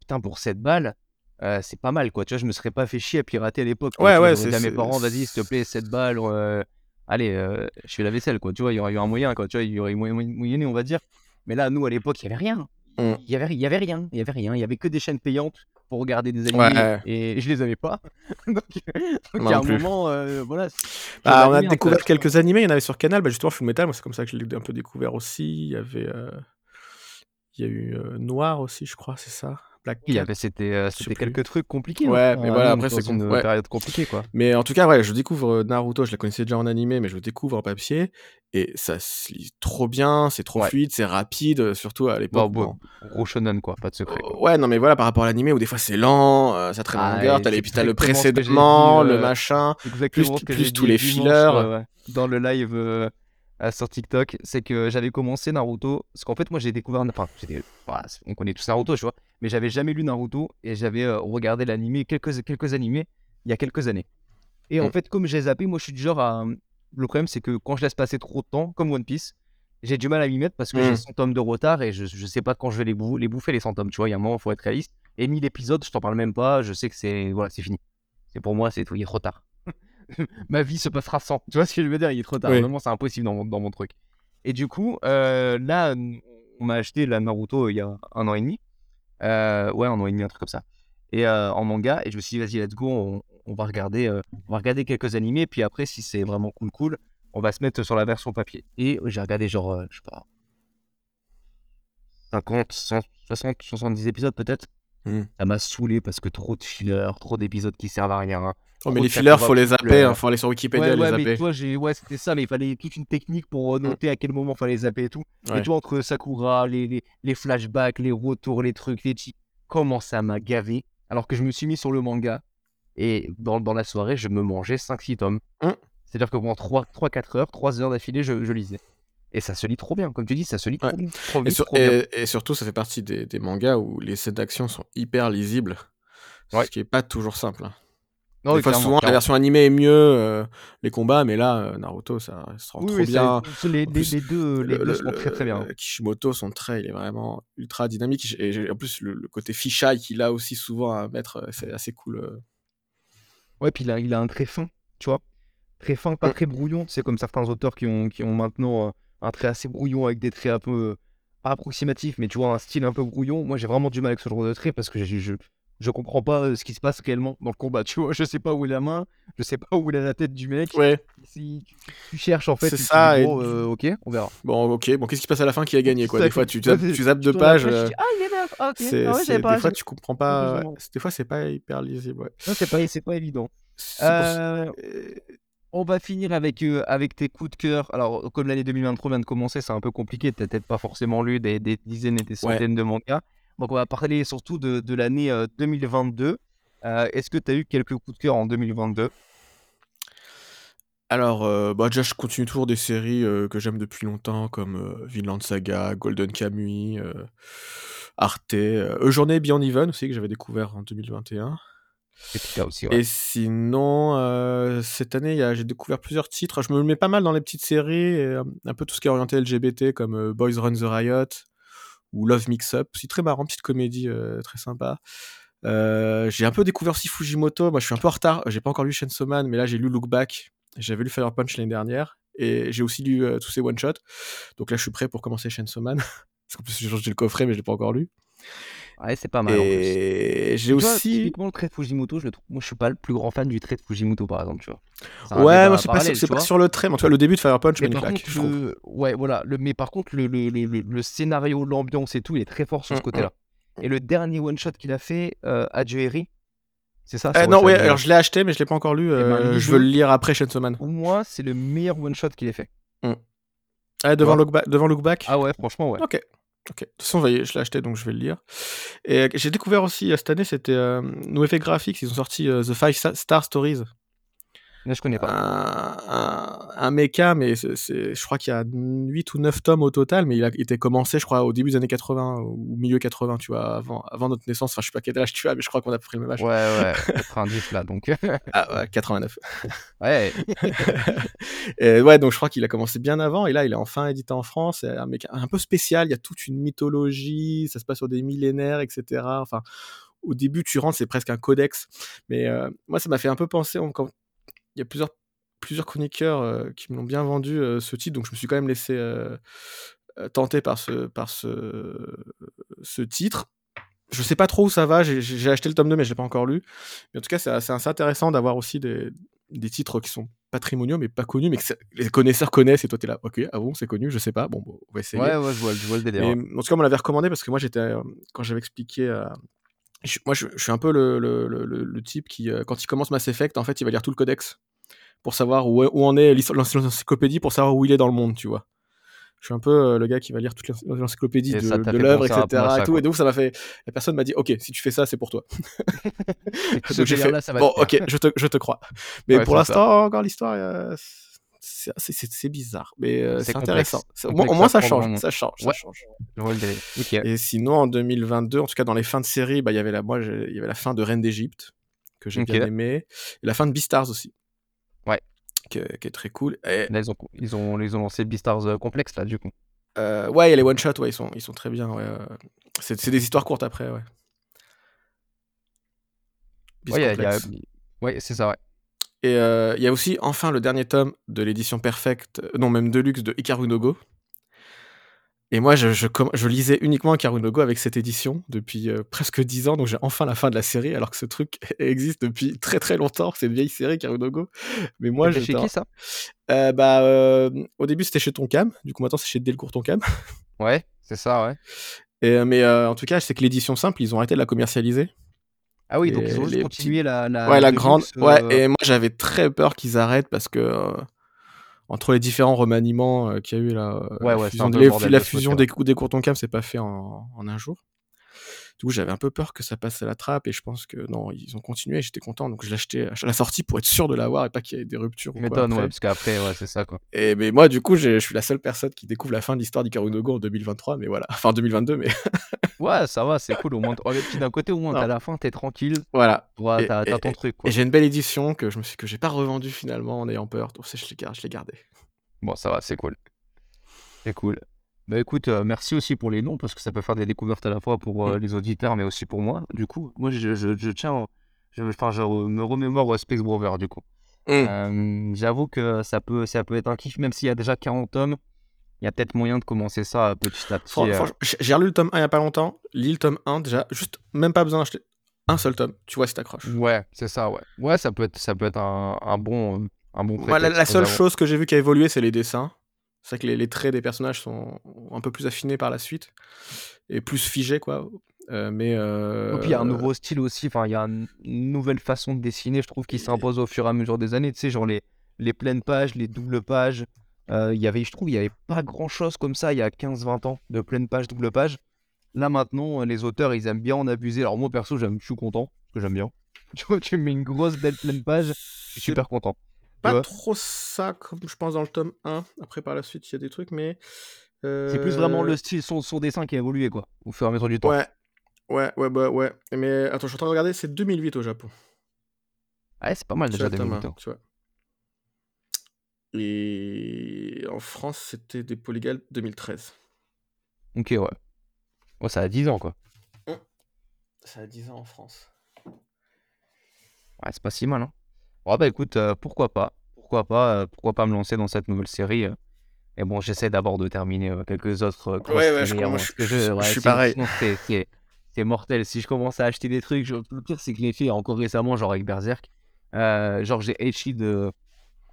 Putain, pour 7 balles, heu, c'est pas mal, quoi. Tu vois? Je me serais pas fait chier à pirater à l'époque. Ouais, ouais, c'est à mes parents: «Vas-y, s'il te plaît, 7 balles, heu, allez, heu, je fais la vaisselle», quoi. Tu vois? Il y aurait eu un moyen, quoi. Tu vois? Il y aurait moyen moyen on va dire. Mais là, nous, à l'époque, il y avait rien. Mmh. Il y avait il y avait rien, il y avait rien. Il y avait que des chaînes payantes pour regarder des animés Ouais. et je les avais pas. Donc non un plus. moment, voilà, Bah, on a peu, découvert quelques animés, il y en avait sur Canal, bah, justement Full Metal, moi, c'est comme ça que je l'ai un peu découvert aussi. Il y avait, il y a eu, Noir aussi, je crois, c'est ça? Black Il y Cat? avait c'était, plus. quelques trucs compliqués, hein. Ouais, mais voilà, on après, c'est une, période compliquée, quoi. Mais en tout cas, ouais, je découvre, heu, Naruto, je la connaissais déjà en animé, mais je le découvre en papier et ça se lit trop bien, c'est trop Ouais. fluide, c'est rapide, heu, surtout à l'époque bon, bon gros shonen, quoi, pas de secret, quoi. ouais, non, mais voilà, par rapport à l'animé où des fois c'est lent, ça traîne en Ah longueur, et tu as c'est les puis tu as le précédemment, le machin, plus tous les fillers. dans le live, heu, sur TikTok. C'est que j'avais commencé Naruto parce qu'en fait, moi, j'ai découvert enfin, voilà, on connaît tous Naruto, tu vois? Mais j'avais jamais lu Naruto et j'avais, heu, regardé l'animé, quelques quelques animés, il y a quelques années et en Mmh. fait, comme j'ai zappé, moi, je suis du genre à, le problème, c'est que quand je laisse passer trop de temps, comme One Piece, j'ai du mal à m'y mettre parce que j'ai Mmh. 100 tomes de retard et je je sais pas quand je vais les bou les bouffer les 100 tomes, tu vois? Il y a un moment, il faut être réaliste et 1000 épisodes, je t'en parle même pas, je sais que c'est voilà, c'est fini. C'est pour moi, c'est tout, il est trop tard. Ma vie se passera sans. Tu vois ce que je veux dire? Il est trop tard. Oui. Vraiment, c'est impossible dans mon dans mon truc et du coup, heu, là, on m'a acheté la Naruto il y a 1 an et demi. Heu, ouais, 1 an et demi, un truc comme ça et en manga. Et je me suis dit, vas-y, let's go, on, va regarder, on va regarder quelques animés. Puis après, si c'est vraiment cool, cool, on va se mettre sur la version papier. Et j'ai regardé genre, je sais pas, 50, 60, 70 épisodes peut-être. Mmh. Ça m'a saoulé parce que trop de fillers, trop d'épisodes qui servent à rien. Oh, mais les fillers, faut les zapper, hein, faut aller sur Wikipédia ouais, les ouais, zapper. Mais toi, j'ai... Ouais, c'était ça, mais il fallait toute une technique pour mmh. noter à quel moment il fallait zapper et tout. Et toi, entre Sakura, les, les, les, flashbacks, les retours, les trucs, les chi... comment ça m'a gavé. Alors que je me suis mis sur le manga et dans, dans la soirée, je me mangeais 5-6 tomes. Mmh. C'est-à-dire que pendant 3-4 heures, 3 heures d'affilée, je, je lisais. Et ça se lit trop bien, comme tu dis, ça se lit trop, bien, et, surtout, ça fait partie des, des mangas où les scènes d'action sont hyper lisibles. Ce qui est pas toujours simple. Hein. Non, des fois, souvent, la version animée est mieux, euh, les combats, mais là, euh, Naruto, ça, se rend trop bien. les, deux, les deux sont très très bien. Kishimoto, son trait, il est vraiment ultra dynamique. Et en plus, le, côté fisheye qu'il a aussi souvent à mettre, euh, c'est assez cool. Ouais, puis il a, il a un trait fin, tu vois. Très fin, pas très brouillon. C'est comme certains auteurs qui ont, qui ont maintenant un trait assez brouillon avec des traits un peu pas approximatifs, mais tu vois, un style un peu brouillon. Moi, j'ai vraiment du mal avec ce genre de trait parce que je, je, je comprends pas ce qui se passe réellement dans le combat. Tu vois, je sais pas où est la main, je sais pas où est la tête du mec. Ouais. Si tu, cherches en fait, c'est ça. et... Euh, ok, on verra. Bon, ok. Bon, qu'est-ce qui se passe à la fin qui a gagné quoi? Des fois, tu, tu, zappes, deux pages. Euh, ah, il est. Ah, ok. Ah des fois, tu comprends pas. Des fois, c'est pas hyper lisible. Ouais. Non, c'est pas, c'est pas évident. Euh... On va finir avec, avec tes coups de cœur. Alors, comme l'année 2023 vient de commencer, c'est un peu compliqué. Tu n'as peut-être pas forcément lu des, dizaines et des centaines de mangas. Donc, on va parler surtout de, l'année 2022. Euh, euh, est-ce que tu as eu quelques coups de cœur en 2022 alors, bah déjà, je continue toujours des séries que j'aime depuis longtemps, comme Vinland Saga, Golden Kamuy, Arte, Journée Beyond Even aussi, que j'avais découvert en 2021. Et sinon, euh, cette année, j'ai découvert plusieurs titres. Je me mets pas mal dans les petites séries, euh, un peu tout ce qui est orienté LGBT, comme euh, Boys Run the Riot ou Love Mix Up. C'est très marrant, petite comédie très sympa. j'ai un peu découvert aussi Fujimoto. Moi, je suis un peu en retard. J'ai pas encore lu Chainsaw Man, mais là, j'ai lu Look Back. J'avais lu Fire Punch l'année dernière. Et j'ai aussi lu tous ces one-shots. Donc là, je suis prêt pour commencer Chainsaw Man. Parce qu'en plus, j'ai le coffret, mais je l'ai pas encore lu. Ouais, c'est pas mal. Et j'ai aussi. Typiquement, le trait de Fujimoto, je le trouve... moi je suis pas le plus grand fan du trait de Fujimoto par exemple, tu vois. Ouais, moi c'est pas, c'est pas sur le trait, mais en tout cas, le début de Fire Punch, mais par contre, je Ouais, voilà. Le... Mais par contre, le, le, le, le scénario, l'ambiance et tout, il est très fort sur ce mmh, côté-là. Mmh. Et le dernier one-shot qu'il a fait, euh, Adieu Eri, c'est ça euh, Non, ouais, alors je l'ai acheté, mais je l'ai pas encore lu. Eh ben, euh, je veux le lire après Chainsaw Man. Pour moi, c'est le meilleur one-shot qu'il ait fait. Mmh. Ah, devant, look devant Look Back Ah ouais, franchement, ouais. Ok. Ok. De toute façon, je l'ai acheté, donc je vais le lire. Et j'ai découvert aussi, cette année, c'était euh, Effect Graphics, ils ont sorti euh, The Five Star Stories. Je connais pas. Un, un, mecha, mais c'est, je crois qu'il y a 8 ou 9 tomes au total, mais il a été commencé, je crois, au début des années 80 ou milieu 80, tu vois, avant, avant notre naissance. Enfin, je sais pas quel âge tu as, mais je crois qu'on a pris le même âge. Ouais, ouais, 90 là, donc. ah ouais, 89. ouais. et ouais, donc je crois qu'il a commencé bien avant, et là, il est enfin édité en France. C'est un mecha un peu spécial, il y a toute une mythologie, ça se passe sur des millénaires, etc. Enfin, au début, tu rentres, c'est presque un codex. Mais euh, moi, ça m'a fait un peu penser, quand il y a plusieurs, plusieurs chroniqueurs euh, qui me l'ont bien vendu euh, ce titre, donc je me suis quand même laissé euh, tenter par ce, par ce, ce titre. Je sais pas trop où ça va, j'ai acheté le tome 2 mais je l'ai pas encore lu. Mais en tout cas, c'est assez intéressant d'avoir aussi des, des, titres qui sont patrimoniaux mais pas connus, mais que les connaisseurs connaissent et toi tu es là, ok, ah bon, c'est connu, je sais pas, bon, on va essayer. Ouais, ouais, je vois, je vois le délire. en tout cas, on me l'avait recommandé parce que moi j'étais, quand j'avais expliqué moi, je, suis un peu le, le, le, le, type qui, quand il commence Mass Effect, en fait, il va lire tout le codex pour savoir où, où en est l'encyclopédie, pour savoir où il est dans le monde, tu vois. Je suis un peu euh, le gars qui va lire toute l'encyclopédie de, de l'œuvre, etc. Et, tout, et donc ça m'a fait. La personne m'a dit, ok, si tu fais ça, c'est pour toi. donc j'ai fait, ça va bon, ok, je te, je te crois. Mais pour l'instant, encore l'histoire. Euh, c'est bizarre, mais euh, c'est intéressant. Au moins, ça change, ça change, ça change. Et sinon, en 2022, en tout cas dans les fins de série, bah, il y avait la, moi, il y avait la fin de Reine d'Égypte que j'ai bien aimé, et la fin de Beastars aussi. Ouais. Qui, est très cool. Et... ils, ont, ils, ont, ils ont lancé Beastars euh, complexe, là, du coup. Euh, ouais, il y a les one-shots, ouais, ils sont, ils sont très bien. Ouais. C'est des histoires courtes après, ouais. ouais c'est ça, ouais. Et euh, il y a aussi enfin le dernier tome de l'édition perfecte, non même deluxe de Ikaru no Go. Et moi, je, je, je lisais uniquement Karunogo avec cette édition depuis euh, presque 10 ans, donc j'ai enfin la fin de la série, alors que ce truc existe depuis très très longtemps. C'est une vieille série, Karunogo. Mais moi, je. chez qui ça? Euh, bah, euh, Au début, c'était chez Tonkam. Du coup, maintenant, c'est chez Delcourt Tonkam. Ouais, c'est ça, ouais. Et, mais en tout cas, c'est que l'édition simple, ils ont arrêté de la commercialiser. Ah oui, donc ils ont juste continué la, la, Ouais, la grande. Ouais, et moi, j'avais très peur qu'ils arrêtent parce que entre les différents remaniements euh, qu'il y a eu là, euh, ouais, la fusion, des, des courtons cam, c'est pas fait en, un jour. Du coup, j'avais un peu peur que ça passe à la trappe et je pense que non, ils ont continué. J'étais content, donc je l'ai acheté à la sortie pour être sûr de l'avoir et pas qu'il y ait des ruptures. M'étonne, ouais, parce qu'après, ouais, c'est ça quoi. Et mais moi, du coup, je suis la seule personne qui découvre la fin de l'histoire d'Ikaru Nogo en 2023, mais voilà, enfin 2022, mais. ouais, ça va, c'est cool. Au moins, d'un côté, au moins, à la fin, t'es tranquille. Voilà. Ouais, t'as ton truc. Quoi. Et j'ai une belle édition que je me suis que j'ai pas revendu finalement en ayant peur. Donc, je l'ai je l'ai gardé. Bon, ça va, c'est cool. C'est cool. Bah écoute, euh, merci aussi pour les noms parce que ça peut faire des découvertes à la fois pour euh, mm. les auditeurs mais aussi pour moi. Du coup, moi je, je, je tiens, je, enfin, je me remémore Space Brover du coup. Mm. Euh, j'avoue que ça peut, ça peut être un kiff même s'il y a déjà 40 tomes. Il y a peut-être moyen de commencer ça petit à petit. J'ai relu le tome 1 il n'y a pas longtemps. Lis le tome 1 déjà, juste même pas besoin d'acheter un seul tome. Tu vois si t'accroches. Ouais, c'est ça, ouais. Ouais, ça peut être, ça peut être un, un bon la, seule chose que j'ai vu qui a évolué, c'est les dessins. C'est que les, traits des personnages sont un peu plus affinés par la suite et plus figés, quoi. Euh, mais euh... puis il y a un nouveau style aussi. Enfin, il y a une nouvelle façon de dessiner, je trouve, qui s'impose au fur et à mesure des années. Tu sais, genre les, les pleines pages, les doubles pages. Euh, il y avait, je trouve, il y avait pas grand chose comme ça il y a 15-20 ans de pleines pages, double pages. Là maintenant, les auteurs, ils aiment bien en abuser. Alors moi perso, je suis content parce que j'aime bien. Tu vois, tu mets une grosse belle pleine page, je suis super content pas trop ça, comme je pense dans le tome 1. Après, par la suite, il y a des trucs, mais. C'est plus vraiment le euh, style, son, son, dessin qui a évolué, quoi, au fur et à mesure du temps. Ouais, ouais, ouais, bah, ouais. Mais attends, je suis en train de regarder, c'est 2008 au Japon. Ouais, c'est pas mal déjà, 2008. Hein. tu vois. Et en France, c'était des polygales 2013. Ok, ouais. Ouais, ça a 10 ans, quoi. Mmh. Ça a 10 ans en France. Ouais, c'est pas si mal, hein. Oh bah écoute, euh, pourquoi pas? Pourquoi pas, euh, pourquoi pas me lancer dans cette nouvelle série, euh. Et bon, j'essaie d'abord de terminer, quelques autres, Ouais, ouais, je suis pareil. c'est mortel. Si je commence à acheter des trucs, le pire, c'est que je l'ai fait encore récemment, genre avec Berserk. genre, j'ai Eichi de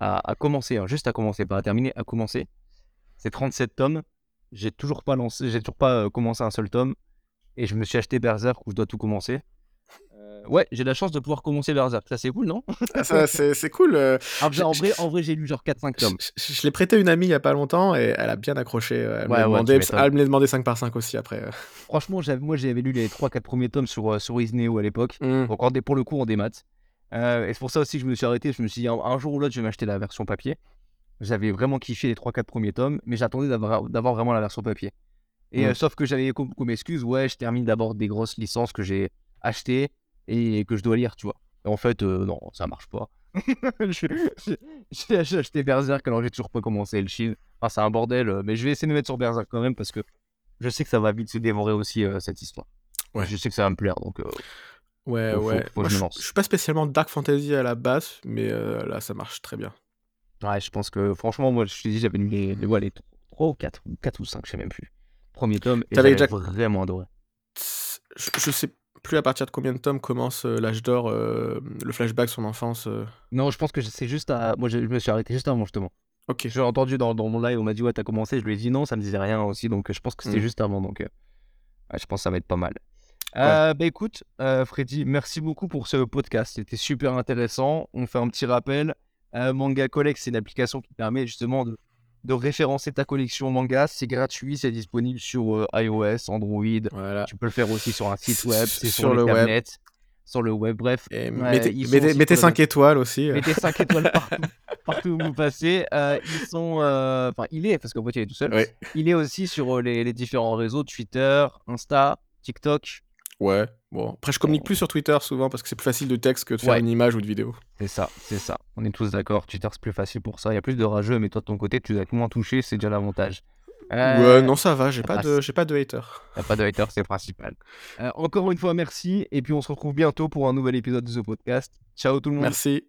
à à commencer, hein, juste à commencer, pas à terminer, à commencer. C'est 37 tomes. J'ai toujours pas lancé j'ai toujours pas, commencé un seul tome et je me suis acheté Berserk où je dois tout commencer. Ouais, j'ai la chance de pouvoir commencer Berserk. Ça, c'est cool, non? Ah, Ça, c'est cool. Euh, ah, en, vrai, en vrai, j'ai lu genre 4-5 tomes. Je, l'ai prêté à une amie il y a pas longtemps et elle a bien accroché. Elle, me, demandé, elle me l'a demandé 5 par 5 aussi après. Euh. Franchement, moi, j'avais lu les 3-4 premiers tomes sur, euh, sur Isneo à l'époque. Encore des, pour le coup, en démat. Euh, et c'est pour ça aussi que je me suis arrêté. Je me suis dit, un, jour ou l'autre, je vais m'acheter la version papier. J'avais vraiment kiffé les 3-4 premiers tomes, mais j'attendais d'avoir vraiment la version papier. Et mmh. sauf que j'avais comme, comme, excuse, ouais, je termine d'abord des grosses licences que j'ai achetées et que je dois lire, tu vois. Et en fait, euh, non, ça marche pas. j'ai acheté Berserk alors j'ai toujours pas commencé le shield. Enfin, c'est un bordel, euh, mais je vais essayer de me mettre sur Berserk quand même parce que je sais que ça va vite se dévorer aussi euh, cette histoire. Ouais. Je sais que ça va me plaire donc. ouais, ouais. je, suis pas spécialement Dark Fantasy à la base, mais là ça marche très bien. Ouais, je pense que franchement, moi je te dis, j'avais lu les, les, les 3 ou 4, 4 ou 5, je sais même plus. Premier tome, et j'avais déjà... vraiment adoré. Je, je sais plus à partir de combien de tomes commence euh, l'âge d'or, euh, le flashback, son enfance euh Non, je pense que c'est juste à. Moi, je, me suis arrêté juste avant, justement. Ok. J'ai entendu dans, dans, mon live, on m'a dit, ouais, t'as commencé. Je lui ai dit non, ça me disait rien aussi. Donc, je pense que c'était hmm. juste avant. Donc, je pense que ça va être pas mal. bah écoute, Freddy, merci beaucoup pour ce podcast. C'était super intéressant. On fait un petit rappel. Manga Collect, c'est une application qui permet justement de de référencer ta collection manga. C'est gratuit, c'est disponible sur euh, iOS, Android. Tu peux le faire aussi sur un site web, c'est sur, le web. Sur le web, bref. mettez, 5 étoiles aussi. Euh. Mettez 5 étoiles partout, partout où vous passez. Euh, ils sont. Enfin, il est, parce qu'en fait, il est tout seul. Il est aussi sur les, les différents réseaux Twitter, Insta, TikTok. Ouais, bon. Après, je communique plus sur Twitter souvent parce que c'est plus facile de texte que de faire une image ou de vidéo. C'est ça, c'est ça. On est tous d'accord. Twitter, c'est plus facile pour ça. Il y a plus de rageux, mais toi, de ton côté, tu dois être moins touché, c'est déjà l'avantage. Euh, ouais, non, ça va, j'ai pas, de, j'ai pas de haters. T'as pas de haters, c'est principal. Euh, encore une fois, merci. Et puis, on se retrouve bientôt pour un nouvel épisode de ce podcast. Ciao tout le monde. Merci.